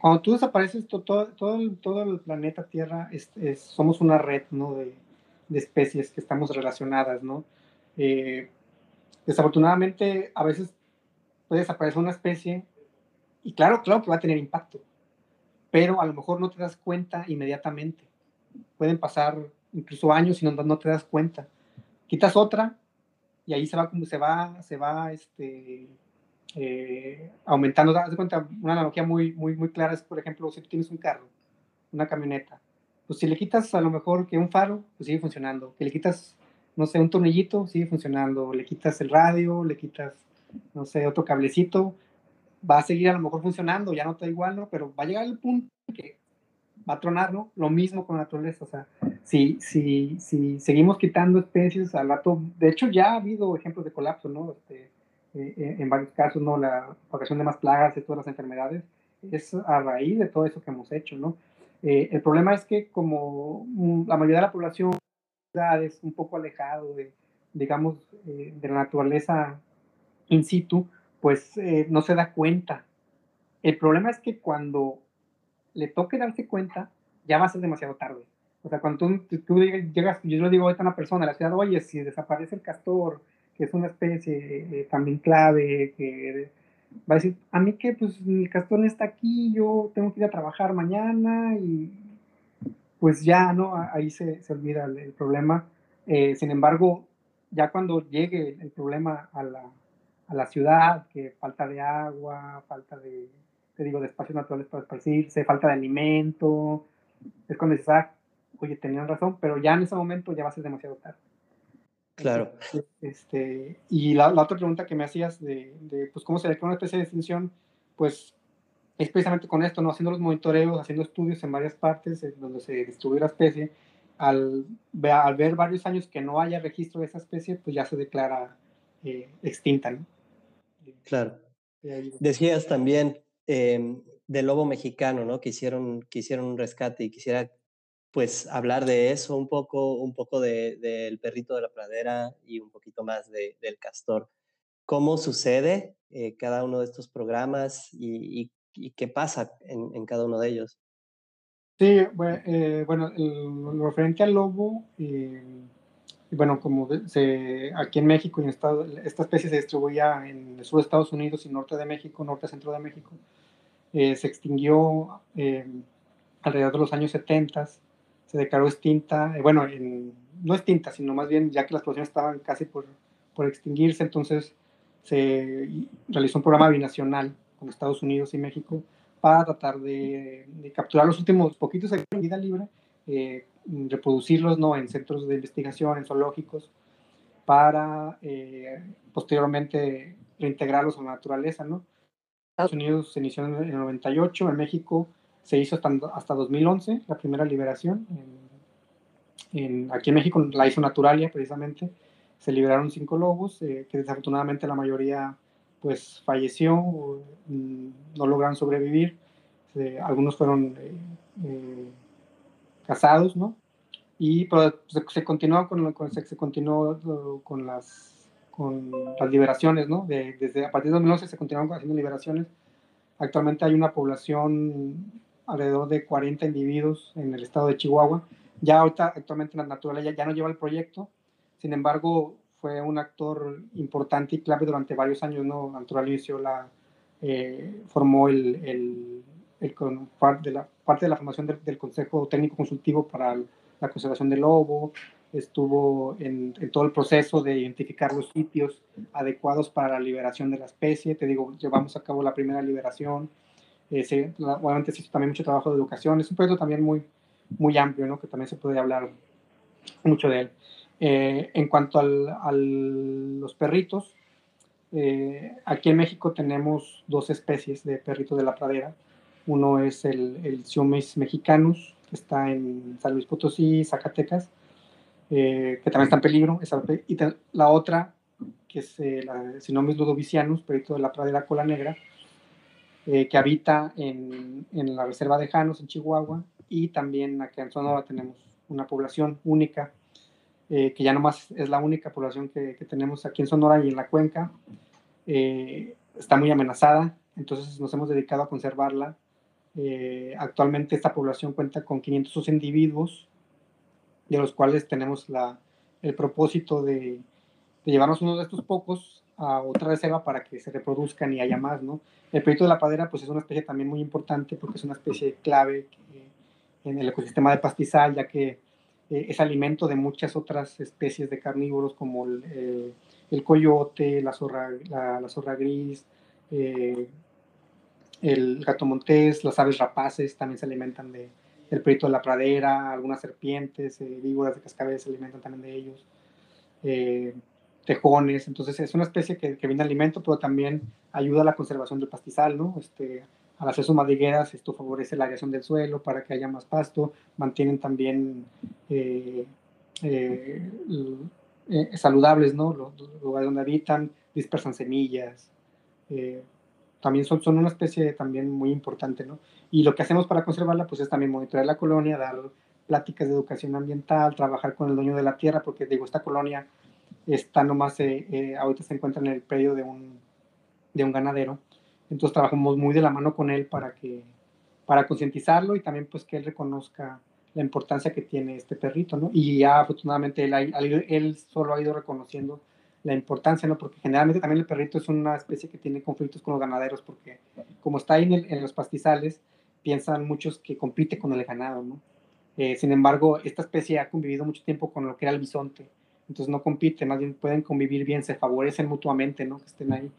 cuando tú desapareces, todo, todo, todo el planeta Tierra es, es, somos una red, ¿no? De especies que estamos relacionadas, ¿no? Eh, desafortunadamente, a veces puede desaparecer una especie y claro, claro que va a tener impacto, pero a lo mejor no te das cuenta inmediatamente. Pueden pasar incluso años y no, no te das cuenta. Quitas otra y ahí se va, se va, se va este, eh, aumentando. Haz de cuenta, una analogía muy, muy, muy clara es, por ejemplo, si tú tienes un carro, una camioneta, pues si le quitas a lo mejor que un faro, pues sigue funcionando. Que le quitas, no sé, un tornillito, sigue funcionando. Le quitas el radio, le quitas, no sé, otro cablecito, va a seguir a lo mejor funcionando, ya no está igual, ¿no? Pero va a llegar el punto que va a tronar, ¿no? Lo mismo con la naturaleza, o sea, si, si, si seguimos quitando especies al rato, de hecho ya ha habido ejemplos de colapso, ¿no? Este, eh, eh, en varios casos, ¿no? La propagación de más plagas y todas las enfermedades es a raíz de todo eso que hemos hecho, ¿no? Eh, el problema es que como mm, la mayoría de la población es un poco alejado de, digamos, de la naturaleza in situ, pues no se da cuenta. El problema es que cuando le toque darse cuenta, ya va a ser demasiado tarde. O sea, cuando tú, llegas, yo le digo a una persona en la ciudad, oye, si desaparece el castor, que es una especie eh, también clave, que va a decir, a mí que pues el castor no está aquí, yo tengo que ir a trabajar mañana y pues ya, ¿no? Ahí se, se olvida el, problema. Eh, sin embargo, ya cuando llegue el problema a la, a la ciudad, que falta de agua, falta de, te digo, de espacios naturales para esparcirse, falta de alimento, es cuando dices, ah, oye, tenían razón, pero ya en ese momento ya va a ser demasiado tarde. Claro. Este, y la, otra pregunta que me hacías de, de pues, cómo se ve una especie de extinción, pues es precisamente con esto, ¿no? Haciendo los monitoreos, haciendo estudios en varias partes donde se distribuye la especie, al, al, ver varios años que no haya registro de esa especie, pues ya se declara eh, extinta, ¿no? Claro. Decías también eh, del lobo mexicano, ¿no? Que hicieron, que hicieron un rescate y quisiera pues hablar de eso un poco, un poco del de, perrito de la pradera y un poquito más de, del castor. ¿Cómo sucede eh, cada uno de estos programas y, y, qué pasa en, en, cada uno de ellos? Sí, bueno, eh, bueno lo referente al lobo, eh, bueno, como se, aquí en México, en Estado, esta especie se distribuía en el sur de Estados Unidos y norte de México, norte-centro de México. se extinguió alrededor de los años 70 se declaró extinta, eh, bueno, no extinta, sino más bien ya que las poblaciones estaban casi por, por extinguirse, entonces se realizó un programa binacional con Estados Unidos y México para tratar de, capturar los últimos poquitos de vida libre, eh, reproducirlos ¿no? en centros de investigación, en zoológicos, para eh, posteriormente reintegrarlos a la naturaleza. ¿no? Estados Unidos se inició en el 98, en México se hizo hasta, hasta 2011, la primera liberación. En, aquí en México la hizo Naturalia, precisamente. Se liberaron cinco lobos, eh, que desafortunadamente la mayoría pues falleció, mm, no lograron sobrevivir. algunos fueron eh, eh, casados, ¿no? Y pero se, continuó con, se, se, continuó con las, con las liberaciones, ¿no? desde a partir de 2011 se continuaron haciendo liberaciones. Actualmente hay una población alrededor de 40 individuos en el estado de Chihuahua. Ya ahorita, actualmente la naturaleza ya no lleva el proyecto, sin embargo, fue un actor importante y clave durante varios años, ¿no? Natural inició la, eh, formó el, el, el, parte, de la, parte de la formación del, Consejo Técnico Consultivo para la Conservación del Lobo, estuvo en, en, todo el proceso de identificar los sitios adecuados para la liberación de la especie, te digo, llevamos a cabo la primera liberación, eh, obviamente se hizo también mucho trabajo de educación. Es un proyecto también muy, muy amplio, ¿no? que también se puede hablar mucho de él. Eh, en cuanto a los perritos, eh, aquí en México tenemos dos especies de perritos de la pradera. Uno es el, el mexicanus, que está en San Luis Potosí, Zacatecas, que también está en peligro. y la otra, que es el Sinomis ludovicianus, perrito de la pradera cola negra, eh, que habita en, en, la reserva de Janos, en Chihuahua, y también aquí en Sonora tenemos una población única, eh, que ya nomás es la única población que, que, tenemos aquí en Sonora y en la cuenca. Eh, está muy amenazada, entonces nos hemos dedicado a conservarla. actualmente esta población cuenta con 500 individuos, de los cuales tenemos la, el propósito de, de llevarnos uno de estos pocos a otra reserva para que se reproduzcan y haya más, ¿no? El perrito de la pradera, pues es una especie también muy importante porque es una especie clave en el ecosistema de pastizal, ya que eh, es alimento de muchas otras especies de carnívoros como el, eh, el coyote, la zorra, la, zorra gris, eh, el gato montés, las aves rapaces también se alimentan de, del perrito de la pradera, algunas serpientes, víboras de cascabel se alimentan también de ellos, tejones, entonces es una especie que, que viene alimento, pero también ayuda a la conservación del pastizal, ¿no? Este, al hacer sus madrigueras, esto favorece la aireación del suelo para que haya más pasto, mantienen también eh, eh, eh, saludables ¿no? los, lugares donde habitan, dispersan semillas, también son, son una especie también muy importante, ¿no? Y lo que hacemos para conservarla, pues es también monitorear la colonia, dar pláticas de educación ambiental, trabajar con el dueño de la tierra, porque digo, esta colonia está nomás, ahorita se encuentra en el predio de un, de un ganadero, entonces trabajamos muy de la mano con él para que para concientizarlo y también pues que él reconozca la importancia que tiene este perrito, ¿no? Y ya afortunadamente él, él solo ha ido reconociendo la importancia, ¿no? Porque generalmente también el perrito es una especie que tiene conflictos con los ganaderos porque como está ahí en, los pastizales, piensan muchos que compite con el ganado, ¿no? Eh, sin embargo, esta especie ha convivido mucho tiempo con lo que era el bisonte, entonces no compite, más bien pueden convivir bien, se favorecen mutuamente, ¿no? Que estén ahí.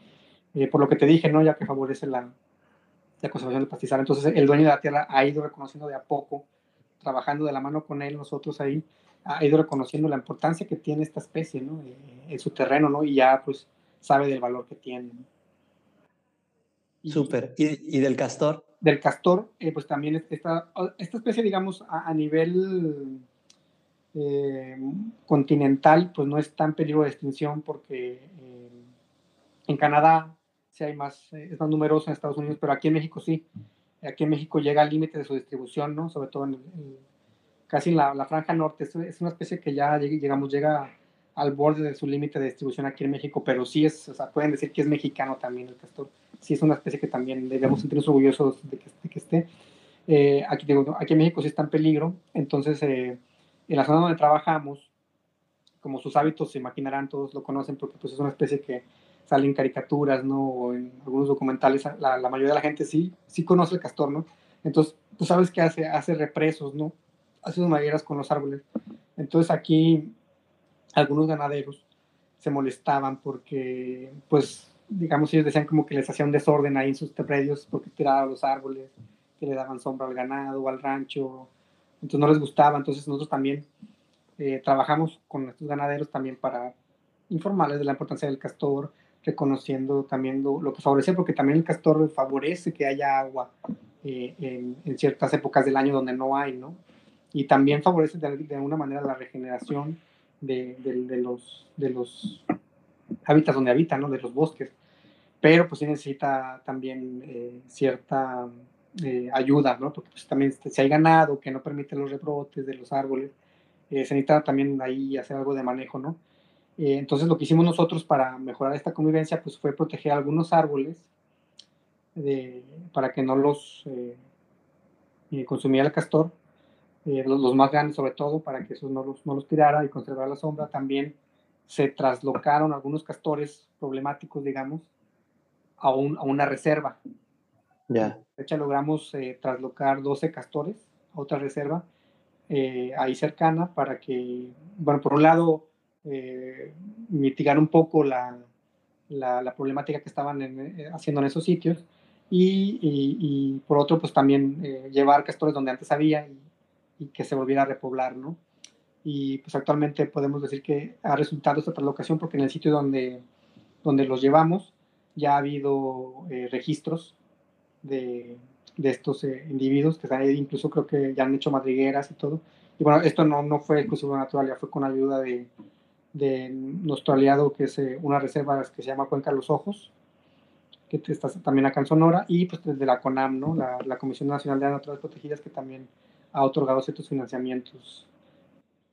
Eh, por lo que te dije, ¿no? Ya que favorece la, la conservación del pastizal. Entonces, el dueño de la tierra ha ido reconociendo de a poco, trabajando de la mano con él, nosotros ahí, ha ido reconociendo la importancia que tiene esta especie, ¿no? Eh, en su terreno, ¿no? Y ya, pues, sabe del valor que tiene. Súper. ¿Y, ¿Y, del castor? Del castor, eh, pues también esta, esta especie, digamos, a, nivel continental, pues no es tan peligro de extinción porque en Canadá si hay más, eh, es más numeroso en Estados Unidos, pero aquí en México sí. Aquí en México llega al límite de su distribución, ¿no? Sobre todo en, casi en la, franja norte. Es, una especie que ya, digamos, llega al borde de su límite de distribución aquí en México, pero sí es, o sea, pueden decir que es mexicano también el castor. Sí es una especie que también debemos sentirnos orgullosos de que, esté. Eh, aquí, aquí en México sí está en peligro, entonces eh, en la zona donde trabajamos, como sus hábitos se imaginarán, todos lo conocen porque pues es una especie que salen caricaturas, ¿no? O en algunos documentales, la, la, mayoría de la gente sí, sí conoce el castor, ¿no? Entonces, tú sabes que hace, hace represos, ¿no? Hace sus madrigueras con los árboles. Entonces aquí algunos ganaderos se molestaban porque, pues, digamos, ellos decían como que les hacían desorden ahí en sus predios porque tiraban los árboles, que le daban sombra al ganado al rancho. Entonces no les gustaba. Entonces nosotros también eh, trabajamos con estos ganaderos también para informarles de la importancia del castor, reconociendo también lo, que favorece, porque también el castor favorece que haya agua eh, en, ciertas épocas del año donde no hay, ¿no? Y también favorece de, alguna manera la regeneración de, los, de los hábitats donde habitan, ¿no? De los bosques. Pero pues sí necesita también eh, cierta eh, ¿no? Porque pues, también si hay ganado que no permite los rebrotes de los árboles, se necesita también ahí hacer algo de manejo, ¿no? Eh, entonces lo que hicimos nosotros para mejorar esta convivencia pues fue proteger algunos árboles para que no los eh, eh, consumiera el castor, los, más grandes sobre todo, para que esos no los, no los tirara y conservar la sombra. También se traslocaron algunos castores problemáticos, digamos, a, un, a una reserva. Ya. Hecho, logramos traslocar 12 castores a otra reserva ahí cercana para que, bueno, por un lado, eh, mitigar un poco la, la, problemática que estaban eh, haciendo en esos sitios y, y, por otro pues también eh, llevar castores donde antes había y, que se volviera a repoblar, ¿no? Y pues actualmente podemos decir que ha resultado esta translocación porque en el sitio donde, donde los llevamos ya ha habido registros de, de estos individuos que incluso creo que ya han hecho madrigueras y todo. Y bueno, esto no, no fue exclusivo natural, ya fue con ayuda de, de nuestro aliado, que es eh, una reserva que se llama Cuenca Los Ojos, que está también acá en Sonora, y pues desde la CONAM, ¿no? la, la Comisión Nacional de Naturales Protegidas, que también ha otorgado ciertos financiamientos.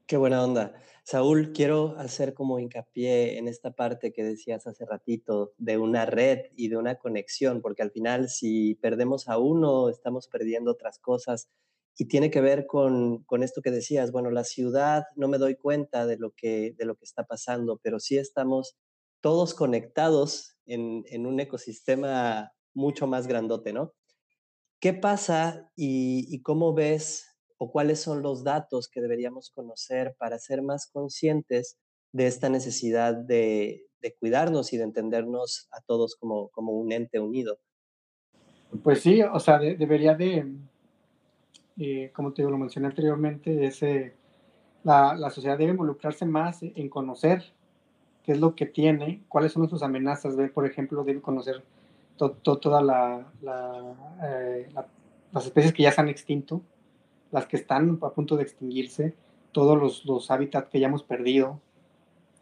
Qué buena onda. Saúl, quiero hacer como hincapié en esta parte que decías hace ratito de una red y de una conexión, porque al final si perdemos a uno, estamos perdiendo otras cosas y tiene que ver con, con, esto que decías, bueno, la ciudad no me doy cuenta de lo, que, de lo que está pasando, pero sí estamos todos conectados en, en un ecosistema mucho más grandote, ¿no? ¿Qué pasa y, y, cómo ves o cuáles son los datos que deberíamos conocer para ser más conscientes de esta necesidad de, de cuidarnos y de entendernos a todos como, un ente unido? Pues sí, o sea, de, debería de, eh, como te lo mencioné anteriormente, la, sociedad debe involucrarse más en conocer qué es lo que tiene, cuáles son sus amenazas, ver, por ejemplo, debe conocer todas la, eh, la, las especies que ya se han extinto, las que están a punto de extinguirse, todos los, los hábitats que ya hemos perdido,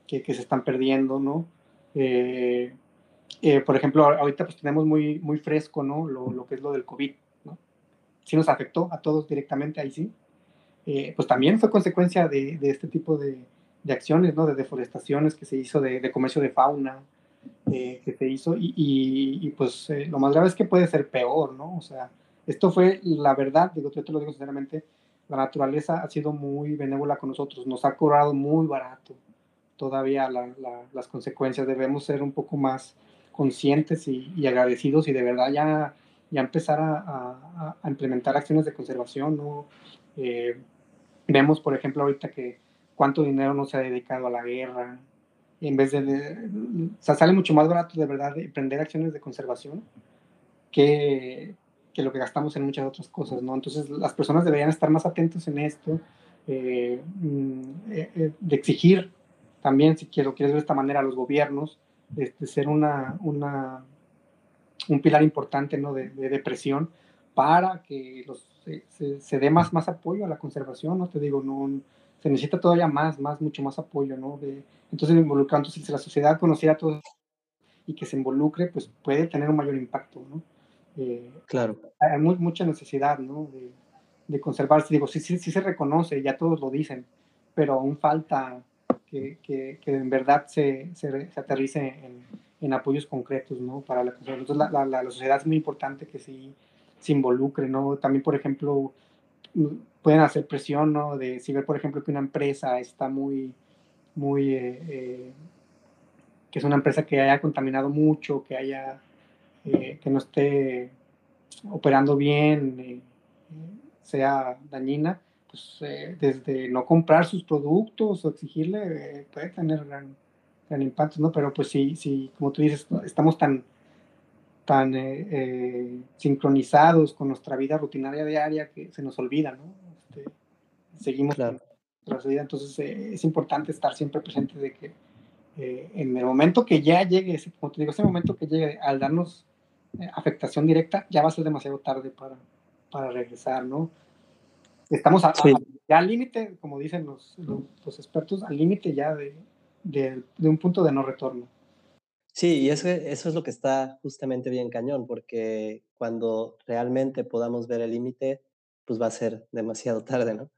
que, que se están perdiendo, ¿no? Eh, eh, por ejemplo, ahorita pues tenemos muy, muy fresco, ¿no? Lo, lo, que es lo del COVID, ¿no? Sí nos afectó a todos directamente, ahí sí. Eh, pues también fue consecuencia de, de este tipo de, de, acciones, ¿no? De deforestaciones que se hizo, de, de comercio de fauna, eh, que se hizo, y, y, y pues eh, lo más grave es que puede ser peor, ¿no? O sea, esto fue la verdad, digo, yo te lo digo sinceramente, la naturaleza ha sido muy benévola con nosotros, nos ha cobrado muy barato todavía la, la, las consecuencias, debemos ser un poco más conscientes y, agradecidos y de verdad ya, ya empezar a, implementar acciones de conservación, ¿no? Eh, vemos, por ejemplo, ahorita que cuánto dinero no se ha dedicado a la guerra, en vez de, de o sea, sale mucho más barato de verdad de emprender acciones de conservación que, que, lo que gastamos en muchas otras cosas, ¿no? Entonces las personas deberían estar más atentos en esto, eh, mm, eh, eh, de exigir también, si quiero, quieres ver de esta manera, a los gobiernos, de, de ser una, una, un pilar importante ¿no? de, de depresión para que los, se, se, dé más, más apoyo a la conservación, ¿no? Te digo, no, se necesita todavía más, más, mucho más apoyo, ¿no? De, entonces, involucrando, si la sociedad conociera todo y que se involucre, pues puede tener un mayor impacto, ¿no? Eh, claro. Hay muy, mucha necesidad, ¿no? De, de conservarse. Digo, sí, sí, sí se reconoce, ya todos lo dicen, pero aún falta que, que, que en verdad se, se, se aterrice en, en, apoyos concretos, ¿no? Para la. Entonces, la, la, la, sociedad es muy importante que sí se involucre, ¿no? También, por ejemplo, pueden hacer presión, ¿no? De si ver, por ejemplo, que una empresa está muy, muy, eh, eh, que es una empresa que haya contaminado mucho, que haya, eh, que no esté operando bien, eh, sea dañina, pues eh, desde no comprar sus productos o exigirle puede tener gran, gran impacto, ¿no? Pero pues sí, sí, como tú dices, estamos tan tan sincronizados con nuestra vida rutinaria diaria que se nos olvida, ¿no? Este, seguimos claro. nuestra vida, entonces es importante estar siempre presente de que eh, en el momento que ya llegue, como te digo, ese momento que llegue al darnos afectación directa, ya va a ser demasiado tarde para, para regresar, ¿no? Estamos a, sí. a, ya al límite, como dicen los, los, los expertos, al límite ya de, de, de un punto de no retorno. Sí, y eso, eso es lo que está justamente bien cañón, porque cuando realmente podamos ver el límite, pues va a ser demasiado tarde, ¿no?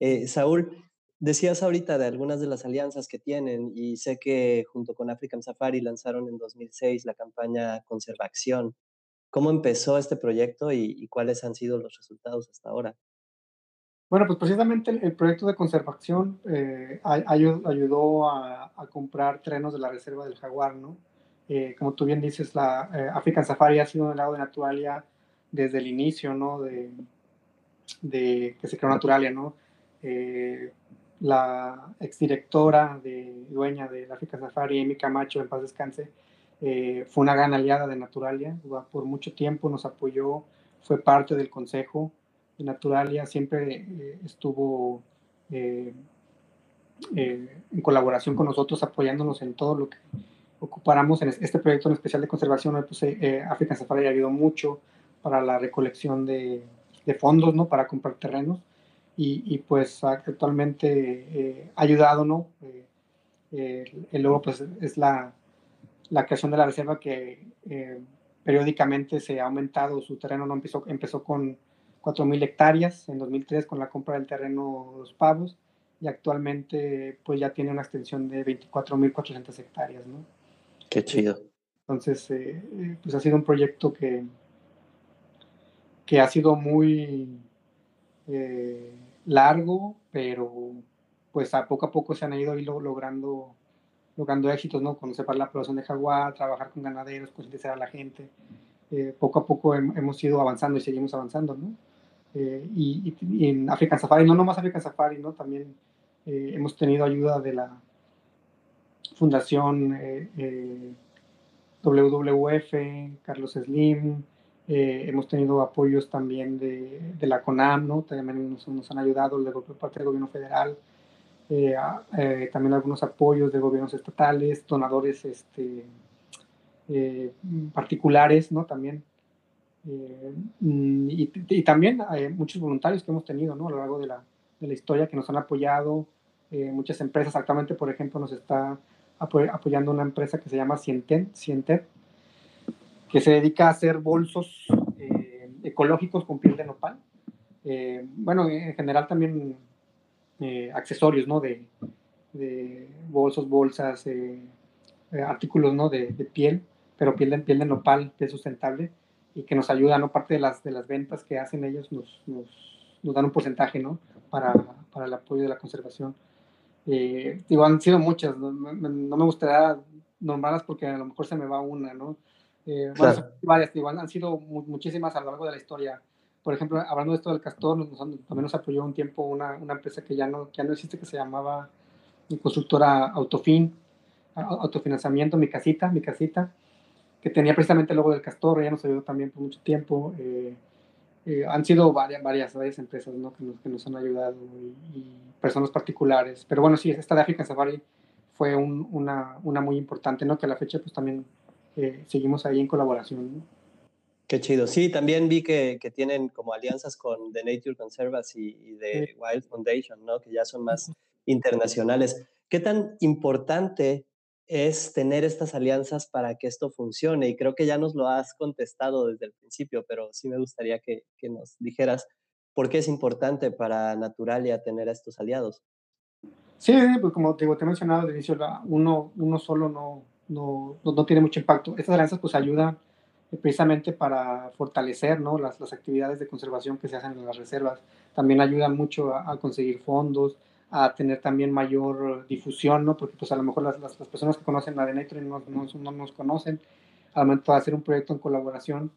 Eh, Saúl, decías ahorita de algunas de las alianzas que tienen y sé que junto con African Safari lanzaron en 2006 la campaña Conservación. ¿Cómo empezó este proyecto y, cuáles han sido los resultados hasta ahora? Bueno, pues precisamente el, proyecto de conservación eh, ayudó a, a, comprar trenos de la Reserva del Jaguar, ¿no? Eh, como tú bien dices, la eh, African Safari ha sido un lado de Naturalia desde el inicio, ¿no? De, de que se creó Naturalia, ¿no? Eh, la exdirectora de dueña de la African Safari, Amy Camacho, en paz descanse, eh, fue una gran aliada de Naturalia, por mucho tiempo nos apoyó, fue parte del consejo de Naturalia, siempre eh, estuvo eh, en colaboración con nosotros, apoyándonos en todo lo que ocupáramos en este proyecto en especial de conservación, pues, eh, African Safari ayudó mucho para la recolección de, de fondos, ¿no? Para comprar terrenos y, y pues actualmente eh, ha ayudado, ¿no? Eh, el luego pues es la, la, creación de la reserva que eh, periódicamente se ha aumentado, su terreno no empezó, empezó con 4.000 hectáreas en 2003 con la compra del terreno Los Pavos y actualmente pues ya tiene una extensión de 24.400 hectáreas, ¿no? Qué chido. Entonces, eh, pues ha sido un proyecto que, que ha sido muy eh, largo, pero pues a poco a poco se han ido, ido logrando logrando éxitos, ¿no? Conocer la población de jaguar, trabajar con ganaderos, concientizar a la gente. Eh, poco a poco hemos ido avanzando y seguimos avanzando, ¿no? Eh, y, en African Safari, no nomás African Safari, ¿no? También eh, hemos tenido ayuda de la Fundación WWF, Carlos Slim, hemos tenido apoyos también de, de, la CONAM, ¿no? También nos, nos han ayudado de parte del gobierno federal. Eh, eh, también algunos apoyos de gobiernos estatales, donadores este, eh, particulares, ¿no? También. Mm, y, también hay muchos voluntarios que hemos tenido, ¿no? A lo largo de la, de la historia que nos han apoyado. muchas empresas, actualmente, por ejemplo, nos está apoyando una empresa que se llama Cientet, Cientet que se dedica a hacer bolsos ecológicos con piel de nopal. bueno, en general también eh, accesorios, ¿no? De, de, bolsos, bolsas, eh, eh, artículos, ¿no? De, piel, pero piel de, piel de nopal, piel sustentable, y que nos ayuda, ¿no? Parte de las, de las ventas que hacen ellos nos, nos, nos dan un porcentaje, ¿no? Para, para, el apoyo de la conservación. digo, han sido muchas, no, me gustaría nombrarlas porque a lo mejor se me va una, ¿no? Varias, igual han sido muchísimas a lo largo de la historia por ejemplo, hablando de esto del castor, nos, también nos apoyó un tiempo una, una, empresa que ya no, ya no existe, que se llamaba constructora Autofin, autofinanciamiento, mi casita, mi casita, que tenía precisamente el logo del castor, ya nos ayudó también por mucho tiempo. Eh, eh, han sido varias, varias, varias empresas ¿no? que, nos, que, nos, han ayudado y, personas particulares. Pero bueno, sí, esta de African Safari fue un, una, una, muy importante, ¿no? que a la fecha pues también eh, seguimos ahí en colaboración. ¿no? Qué chido. Sí, también vi que, que, tienen como alianzas con The Nature Conservancy y, The Wild Foundation, ¿no? Que ya son más internacionales. ¿Qué tan importante es tener estas alianzas para que esto funcione? Y creo que ya nos lo has contestado desde el principio, pero sí me gustaría que, que nos dijeras por qué es importante para Naturalia tener a estos aliados. Sí, pues como te, te he mencionado al inicio, uno, uno solo no, no, no, tiene mucho impacto. Estas alianzas pues ayudan precisamente para fortalecer ¿no? las, las, actividades de conservación que se hacen en las reservas. También ayudan mucho a, conseguir fondos, a tener también mayor difusión, ¿no? porque pues a lo mejor las, las, personas que conocen la de Nature no, no, no, nos conocen. Al momento de hacer un proyecto en colaboración,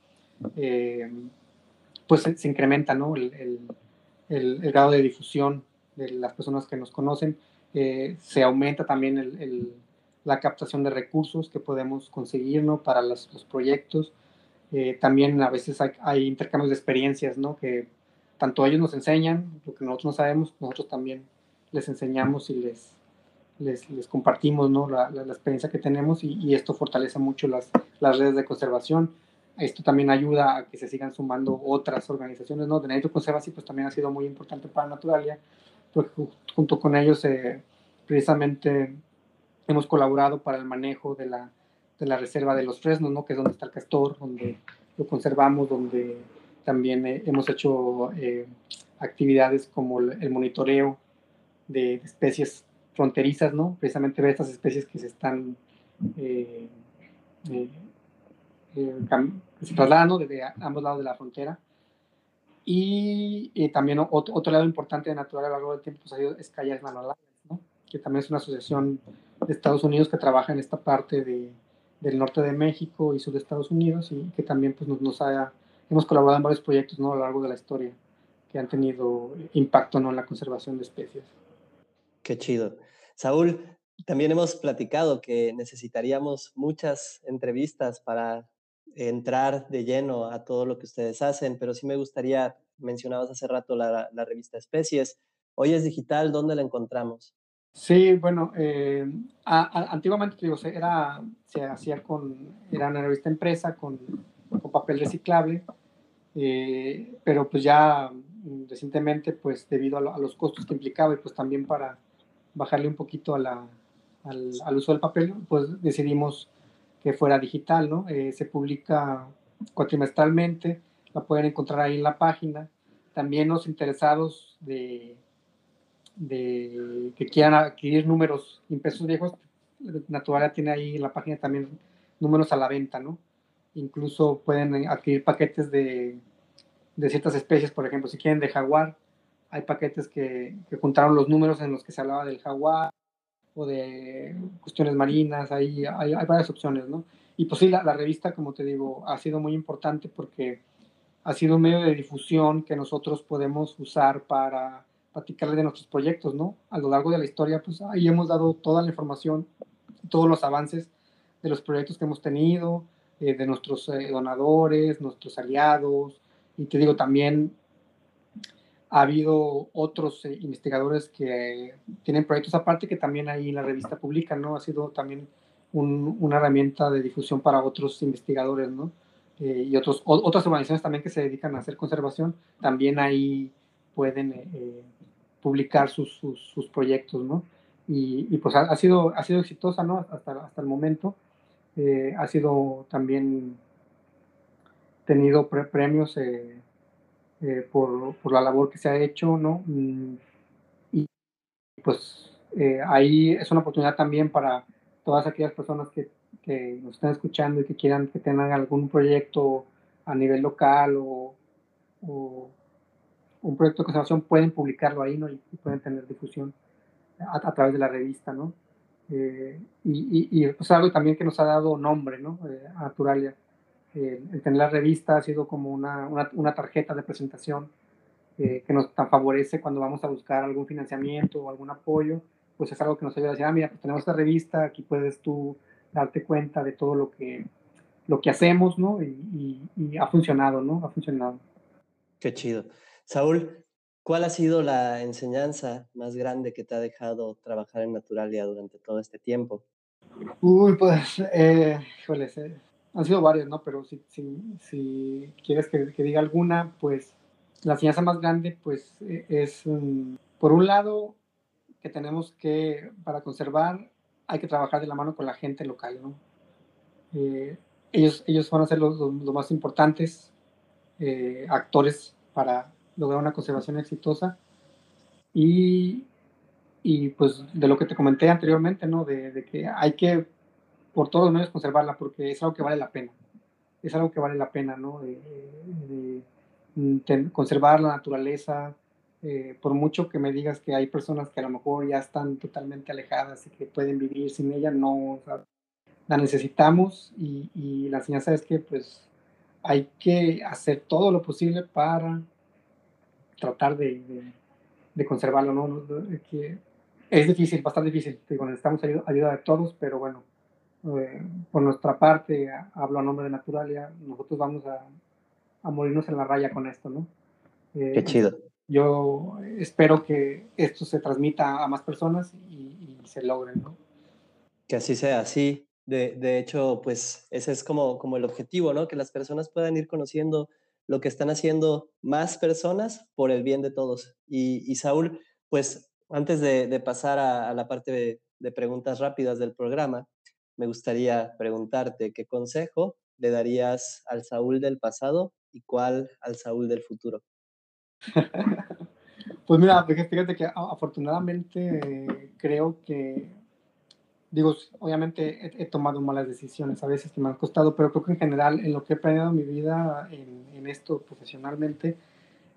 eh, pues se, incrementa ¿no? el, el, el, grado de difusión de las personas que nos conocen. Eh, se aumenta también el, la captación de recursos que podemos conseguir ¿no? para los, proyectos. Eh, también a veces hay, intercambios de experiencias, ¿no? Que tanto ellos nos enseñan, lo que nosotros no sabemos, nosotros también les enseñamos y les, les, compartimos, ¿no? La, la, experiencia que tenemos y, y, esto fortalece mucho las, las redes de conservación. Esto también ayuda a que se sigan sumando otras organizaciones, ¿no? De Nature Conservancy, pues también ha sido muy importante para Naturalia, porque junto con ellos eh, precisamente hemos colaborado para el manejo de la de la reserva de los fresnos, ¿no? que es donde está el castor, donde lo conservamos, donde también eh, hemos hecho eh, actividades como el, monitoreo de, especies fronterizas, ¿no? precisamente ver estas especies que se están eh, que se trasladan desde ambos lados de la frontera. Y, también otro, lado importante de Natural a lo largo del tiempo pues, ha sido Sky ¿no? que también es una asociación de Estados Unidos que trabaja en esta parte de, del norte de México y sur de Estados Unidos y que también pues, nos, nos hemos colaborado en varios proyectos ¿no? a lo largo de la historia que han tenido impacto ¿no? en la conservación de especies. Qué chido. Saúl, también hemos platicado que necesitaríamos muchas entrevistas para entrar de lleno a todo lo que ustedes hacen, pero sí me gustaría, mencionabas hace rato la, la revista Especies. Hoy es digital, ¿dónde la encontramos? Sí, bueno, eh, antiguamente digo, era, se hacía con, era una revista empresa con, con papel reciclable, eh, pero pues ya recientemente, pues debido a, los costos que implicaba y pues también para bajarle un poquito a la, al, al, uso del papel, pues decidimos que fuera digital, ¿no? Eh, se publica cuatrimestralmente, la pueden encontrar ahí en la página. También los interesados de de que quieran adquirir números impresos viejos, Naturalia tiene ahí en la página también números a la venta, ¿no? Incluso pueden adquirir paquetes de, de ciertas especies, por ejemplo, si quieren de jaguar, hay paquetes que, que, juntaron los números en los que se hablaba del jaguar, o de cuestiones marinas, hay, hay, varias opciones, ¿no? Y pues sí, la, la, revista, como te digo, ha sido muy importante porque ha sido un medio de difusión que nosotros podemos usar para platicarle de nuestros proyectos, ¿no? A lo largo de la historia, pues ahí hemos dado toda la información, todos los avances de los proyectos que hemos tenido, eh, de nuestros eh, donadores, nuestros aliados, y te digo, también ha habido otros eh, investigadores que tienen proyectos aparte que también ahí en la revista publican, ¿no? Ha sido también una herramienta de difusión para otros investigadores, ¿no? Eh, y otros, otras organizaciones también que se dedican a hacer conservación, también ahí pueden eh, publicar sus, sus, proyectos, ¿no? Y, y pues ha, ha, sido, ha sido exitosa, ¿no? Hasta, hasta el momento. ha sido también tenido premios eh, por, por, la labor que se ha hecho, ¿no? Mm, y pues eh, ahí es una oportunidad también para todas aquellas personas que, que, nos están escuchando y que quieran que tengan algún proyecto a nivel local o, o un proyecto de conservación, pueden publicarlo ahí, ¿no? Y, pueden tener difusión a, través de la revista, ¿no? Eh, y, y, y pues algo también que nos ha dado nombre, ¿no? a Naturalia el tener la revista ha sido como una, una, tarjeta de presentación eh, que nos favorece cuando vamos a buscar algún financiamiento o algún apoyo, pues es algo que nos ayuda a decir, ah, mira, pues tenemos esta revista, aquí puedes tú darte cuenta de todo lo que, lo que hacemos, ¿no? Y, y, ha funcionado, ¿no? Ha funcionado. Qué chido. Saúl, ¿cuál ha sido la enseñanza más grande que te ha dejado trabajar en Naturalia durante todo este tiempo? Uy, pues, eh, eh, han sido varias, ¿no? Pero si, si, quieres que, diga alguna, pues la enseñanza más grande, pues e, es, um, por un lado, que tenemos que, para conservar, hay que trabajar de la mano con la gente local, ¿no? Eh, ellos, ellos van a ser los, los, más importantes eh, actores para lograr una conservación exitosa. Y, y, pues de lo que te comenté anteriormente, ¿no? De, de que hay que por todos los medios conservarla, porque es algo que vale la pena. Es algo que vale la pena, ¿no? De, conservar la naturaleza, eh, por mucho que me digas que hay personas que a lo mejor ya están totalmente alejadas y que pueden vivir sin ella, no, la necesitamos y, y, la enseñanza es que pues hay que hacer todo lo posible para tratar de, de, conservarlo, ¿no? Que es difícil, bastante difícil, digo, necesitamos ayuda, ayuda de todos, pero bueno, eh, por nuestra parte, hablo a nombre de Naturalia, nosotros vamos a, a morirnos en la raya con esto, ¿no? Eh, Qué chido. Yo espero que esto se transmita a más personas y, se logre, ¿no? Que así sea, sí. De, de, hecho, pues ese es como, como el objetivo, ¿no? Que las personas puedan ir conociendo lo que están haciendo más personas por el bien de todos. Y, y Saúl, pues antes de, de pasar a, a, la parte de, de preguntas rápidas del programa, me gustaría preguntarte qué consejo le darías al Saúl del pasado y cuál al Saúl del futuro. pues mira, fíjate que afortunadamente creo que, digo, obviamente he, tomado malas decisiones a veces que me han costado, pero creo que en general en lo que he en mi vida, en, esto profesionalmente,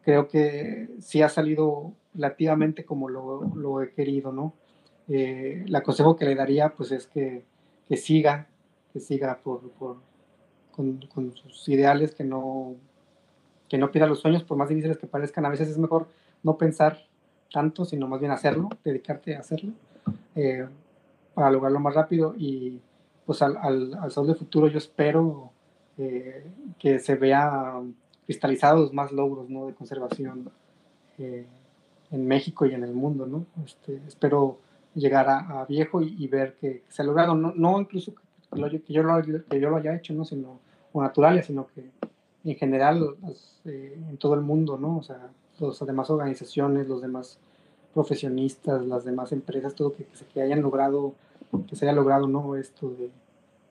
creo que sí ha salido relativamente como lo, lo he querido, ¿no? Eh, el consejo que le daría pues es que que siga, que siga por, por con, con, sus ideales, que no, que no pierda los sueños, por más difíciles que parezcan. A veces es mejor no pensar tanto, sino más bien hacerlo, dedicarte a hacerlo, eh, para lograrlo más rápido. Y pues al, al, al sol del futuro yo espero eh, que se vean cristalizados más logros ¿no? de conservación eh, en México y en el mundo. ¿no? Este, espero llegar a, viejo y, ver que, se ha logrado, no, no incluso que, que, yo lo, que yo lo haya hecho, ¿no? sino o natural, sino que en general pues, eh, en todo el mundo, ¿no? O sea, las demás organizaciones, los demás profesionistas, las demás empresas, todo que, que, hayan logrado, que se haya logrado, ¿no? Esto de,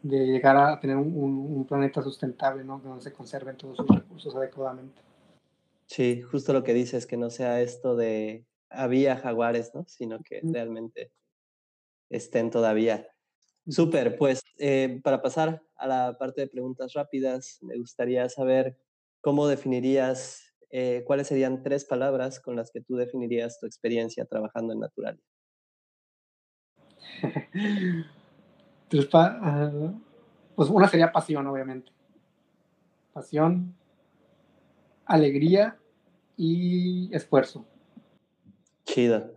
de llegar a tener un, un, planeta sustentable, ¿no? Donde se conserven todos sus recursos adecuadamente. Sí, justo lo que dices, que no sea esto de había jaguares, ¿no? Sino que realmente estén todavía. Súper, pues eh, para pasar a la parte de preguntas rápidas, me gustaría saber cómo definirías, eh, cuáles serían tres palabras con las que tú definirías tu experiencia trabajando en Naturalia. Ah, pues una sería pasión, obviamente. Pasión, alegría y esfuerzo. Chido.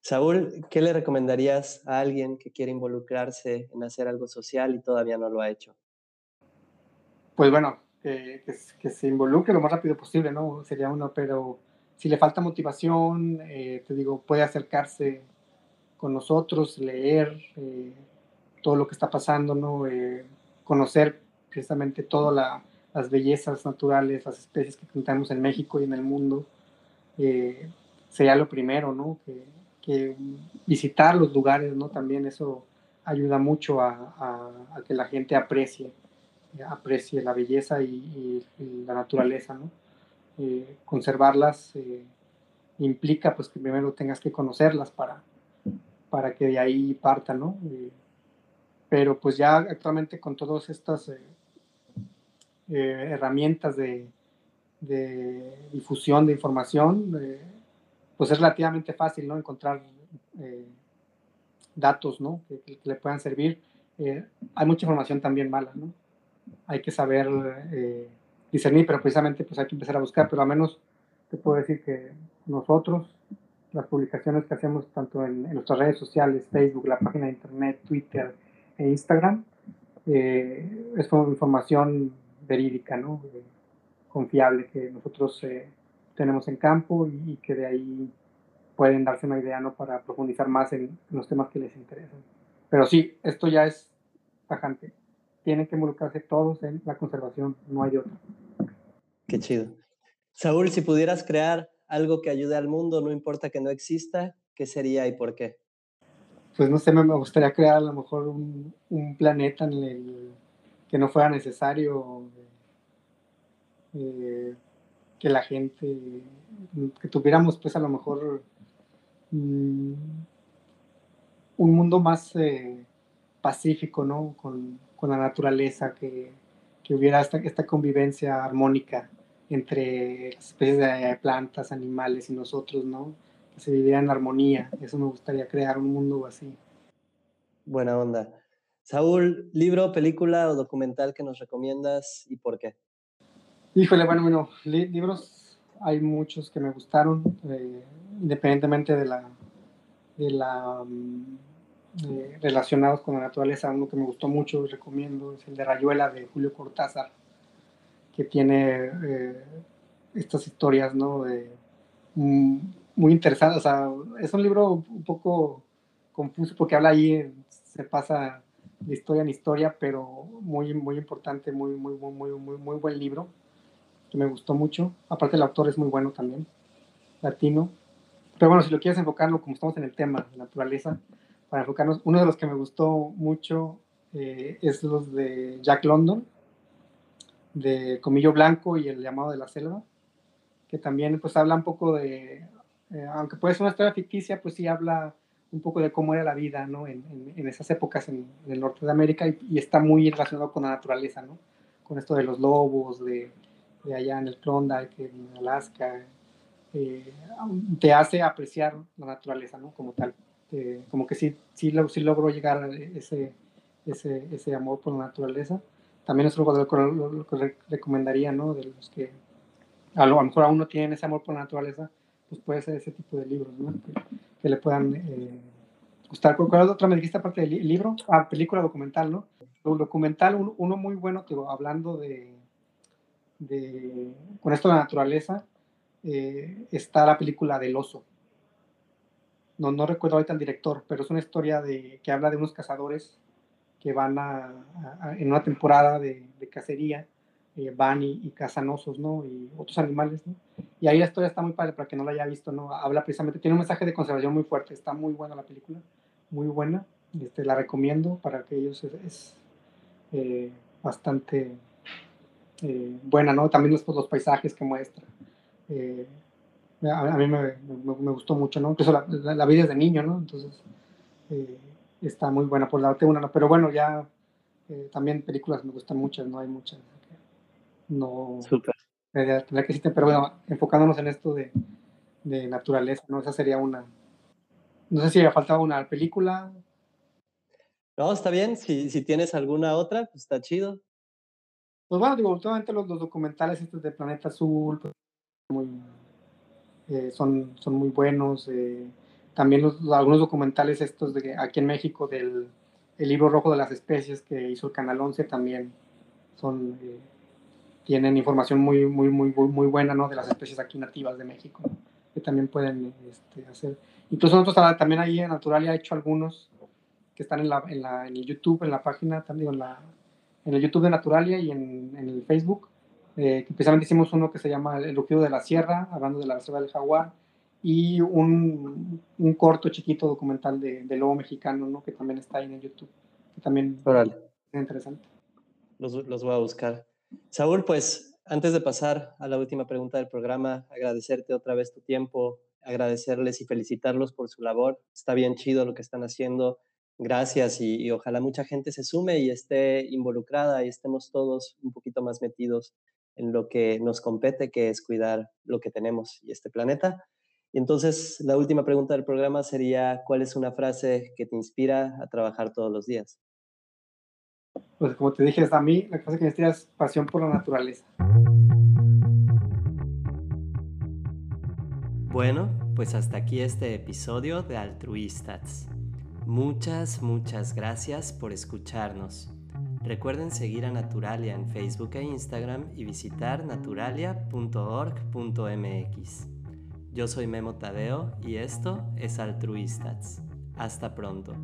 Saúl, ¿qué le recomendarías a alguien que quiere involucrarse en hacer algo social y todavía no lo ha hecho? Pues bueno, que, se involucre lo más rápido posible, ¿no? Sería uno, pero si le falta motivación, eh, te digo, puede acercarse con nosotros, leer eh, todo lo que está pasando, ¿no? Eh, conocer precisamente todas las bellezas naturales, las especies que contamos en México y en el mundo. sería lo primero, ¿no? Que, que visitar los lugares, ¿no? También eso ayuda mucho a, que la gente aprecie, aprecie la belleza y, la naturaleza, ¿no? Eh, conservarlas eh, implica pues que primero tengas que conocerlas para, para que de ahí parta, ¿no? Eh, pero pues ya actualmente con todas estas herramientas de, difusión de información, pues es relativamente fácil, ¿no? Encontrar datos, ¿no? Que, le puedan servir. Hay mucha información también mala, ¿no? Hay que saber eh, discernir, pero precisamente pues hay que empezar a buscar, pero al menos te puedo decir que nosotros, las publicaciones que hacemos tanto en, nuestras redes sociales, Facebook, la página de internet, Twitter e Instagram, es información verídica, ¿no? confiable que nosotros tenemos en campo y, que de ahí pueden darse una idea ¿no? para profundizar más en, los temas que les interesan. Pero sí, esto ya es tajante. Tienen que involucrarse todos en la conservación, no hay otra. Qué chido. Saúl, si pudieras crear algo que ayude al mundo, no importa que no exista, ¿qué sería y por qué? Pues no sé, me gustaría crear a lo mejor un, un planeta en el que no fuera necesario eh, que la gente, que tuviéramos pues a lo mejor mm, un mundo más eh, pacífico, ¿no? Con, la naturaleza, que, hubiera esta, esta, convivencia armónica entre las especies de plantas, animales y nosotros, ¿no? Que se viviera en armonía. Eso me gustaría crear un mundo así. Buena onda. Saúl, libro, película o documental que nos recomiendas y por qué? Híjole, bueno, bueno, libros hay muchos que me gustaron, eh, independientemente de la, de la mm, eh, relacionados con la naturaleza. Uno que me gustó mucho y recomiendo es el de Rayuela de Julio Cortázar, que tiene eh, estas historias, ¿no? Mm, muy interesantes. O sea, es un libro un poco confuso porque habla ahí, se pasa de historia en historia, pero muy, muy importante, muy, muy, muy, muy, muy buen libro que me gustó mucho. Aparte el autor es muy bueno también, latino. Pero bueno, si lo quieres enfocarlo, como estamos en el tema de naturaleza, para enfocarnos, uno de los que me gustó mucho eh, es los de Jack London, de Comillo Blanco y El llamado de la selva, que también pues habla un poco de, eh, aunque puede ser una historia ficticia, pues sí habla un poco de cómo era la vida ¿no? en, en, esas épocas en, el norte de América y, y, está muy relacionado con la naturaleza, ¿no? con esto de los lobos, de, de allá en el Klondike, en Alaska, eh, te hace apreciar la naturaleza, ¿no? Como tal. Como que sí, sí, sí logro llegar a ese, ese, ese amor por la naturaleza. También es algo lo, que recomendaría, ¿no? De los que a lo, mejor aún no tienen ese amor por la naturaleza, pues puede ser ese tipo de libros, ¿no? Que, le puedan eh, gustar. ¿Cuál otra me dijiste aparte del libro? Ah, película documental, ¿no? Documental, uno muy bueno, hablando de con esto de la naturaleza, eh, está la película del oso. No, no recuerdo ahorita el director, pero es una historia de, que habla de unos cazadores que van a, en una temporada de, cacería, eh, van y, cazan osos, ¿no? Y otros animales, ¿no? Y ahí la historia está muy padre para que no la haya visto, ¿no? Habla precisamente, tiene un mensaje de conservación muy fuerte, está muy buena la película, muy buena, este, la recomiendo para que ellos es, eh, bastante eh, buena, ¿no? También los, los paisajes que muestra. Eh, a, mí me, me, gustó mucho, ¿no? Incluso la, la, vida es de niño, ¿no? Entonces, eh, está muy buena por darte una, ¿no? Pero bueno, ya también películas me gustan muchas, ¿no? Hay muchas. No. Súper. que existen, pero bueno, enfocándonos en esto de, de naturaleza, ¿no? Esa sería una. No sé si ha faltado una película No, está bien. Si, si tienes alguna otra, pues está chido. Pues bueno, digo, últimamente los, los documentales estos de Planeta Azul pues, muy, eh, son, son muy buenos. Eh, también los, algunos documentales estos de aquí en México del el libro rojo de las especies que hizo el Canal 11 también son eh, tienen información muy muy muy muy buena ¿no? de las especies aquí nativas de México que también pueden este, hacer incluso nosotros también ahí en Naturalia ha hecho algunos que están en, la, en, la, en el YouTube en la página también en, en el YouTube de Naturalia y en, en el Facebook eh, que precisamente hicimos uno que se llama El Rugido de la Sierra hablando de la reserva del jaguar y un, un corto chiquito documental de, de, lobo mexicano, ¿no? Que también está ahí en YouTube, que también es interesante. Los, los voy a buscar. Saúl, pues antes de pasar a la última pregunta del programa, agradecerte otra vez tu tiempo, agradecerles y felicitarlos por su labor. Está bien chido lo que están haciendo. Gracias y, y, ojalá mucha gente se sume y esté involucrada y estemos todos un poquito más metidos en lo que nos compete, que es cuidar lo que tenemos y este planeta. Y entonces la última pregunta del programa sería, ¿cuál es una frase que te inspira a trabajar todos los días? Pues como te dije, a mí la frase que me inspira es pasión por la naturaleza. Bueno, pues hasta aquí este episodio de Altruistas. Muchas, muchas gracias por escucharnos. Recuerden seguir a Naturalia en Facebook e Instagram y visitar naturalia.org.mx. Yo soy Memo Tadeo y esto es Altruistas. Hasta pronto.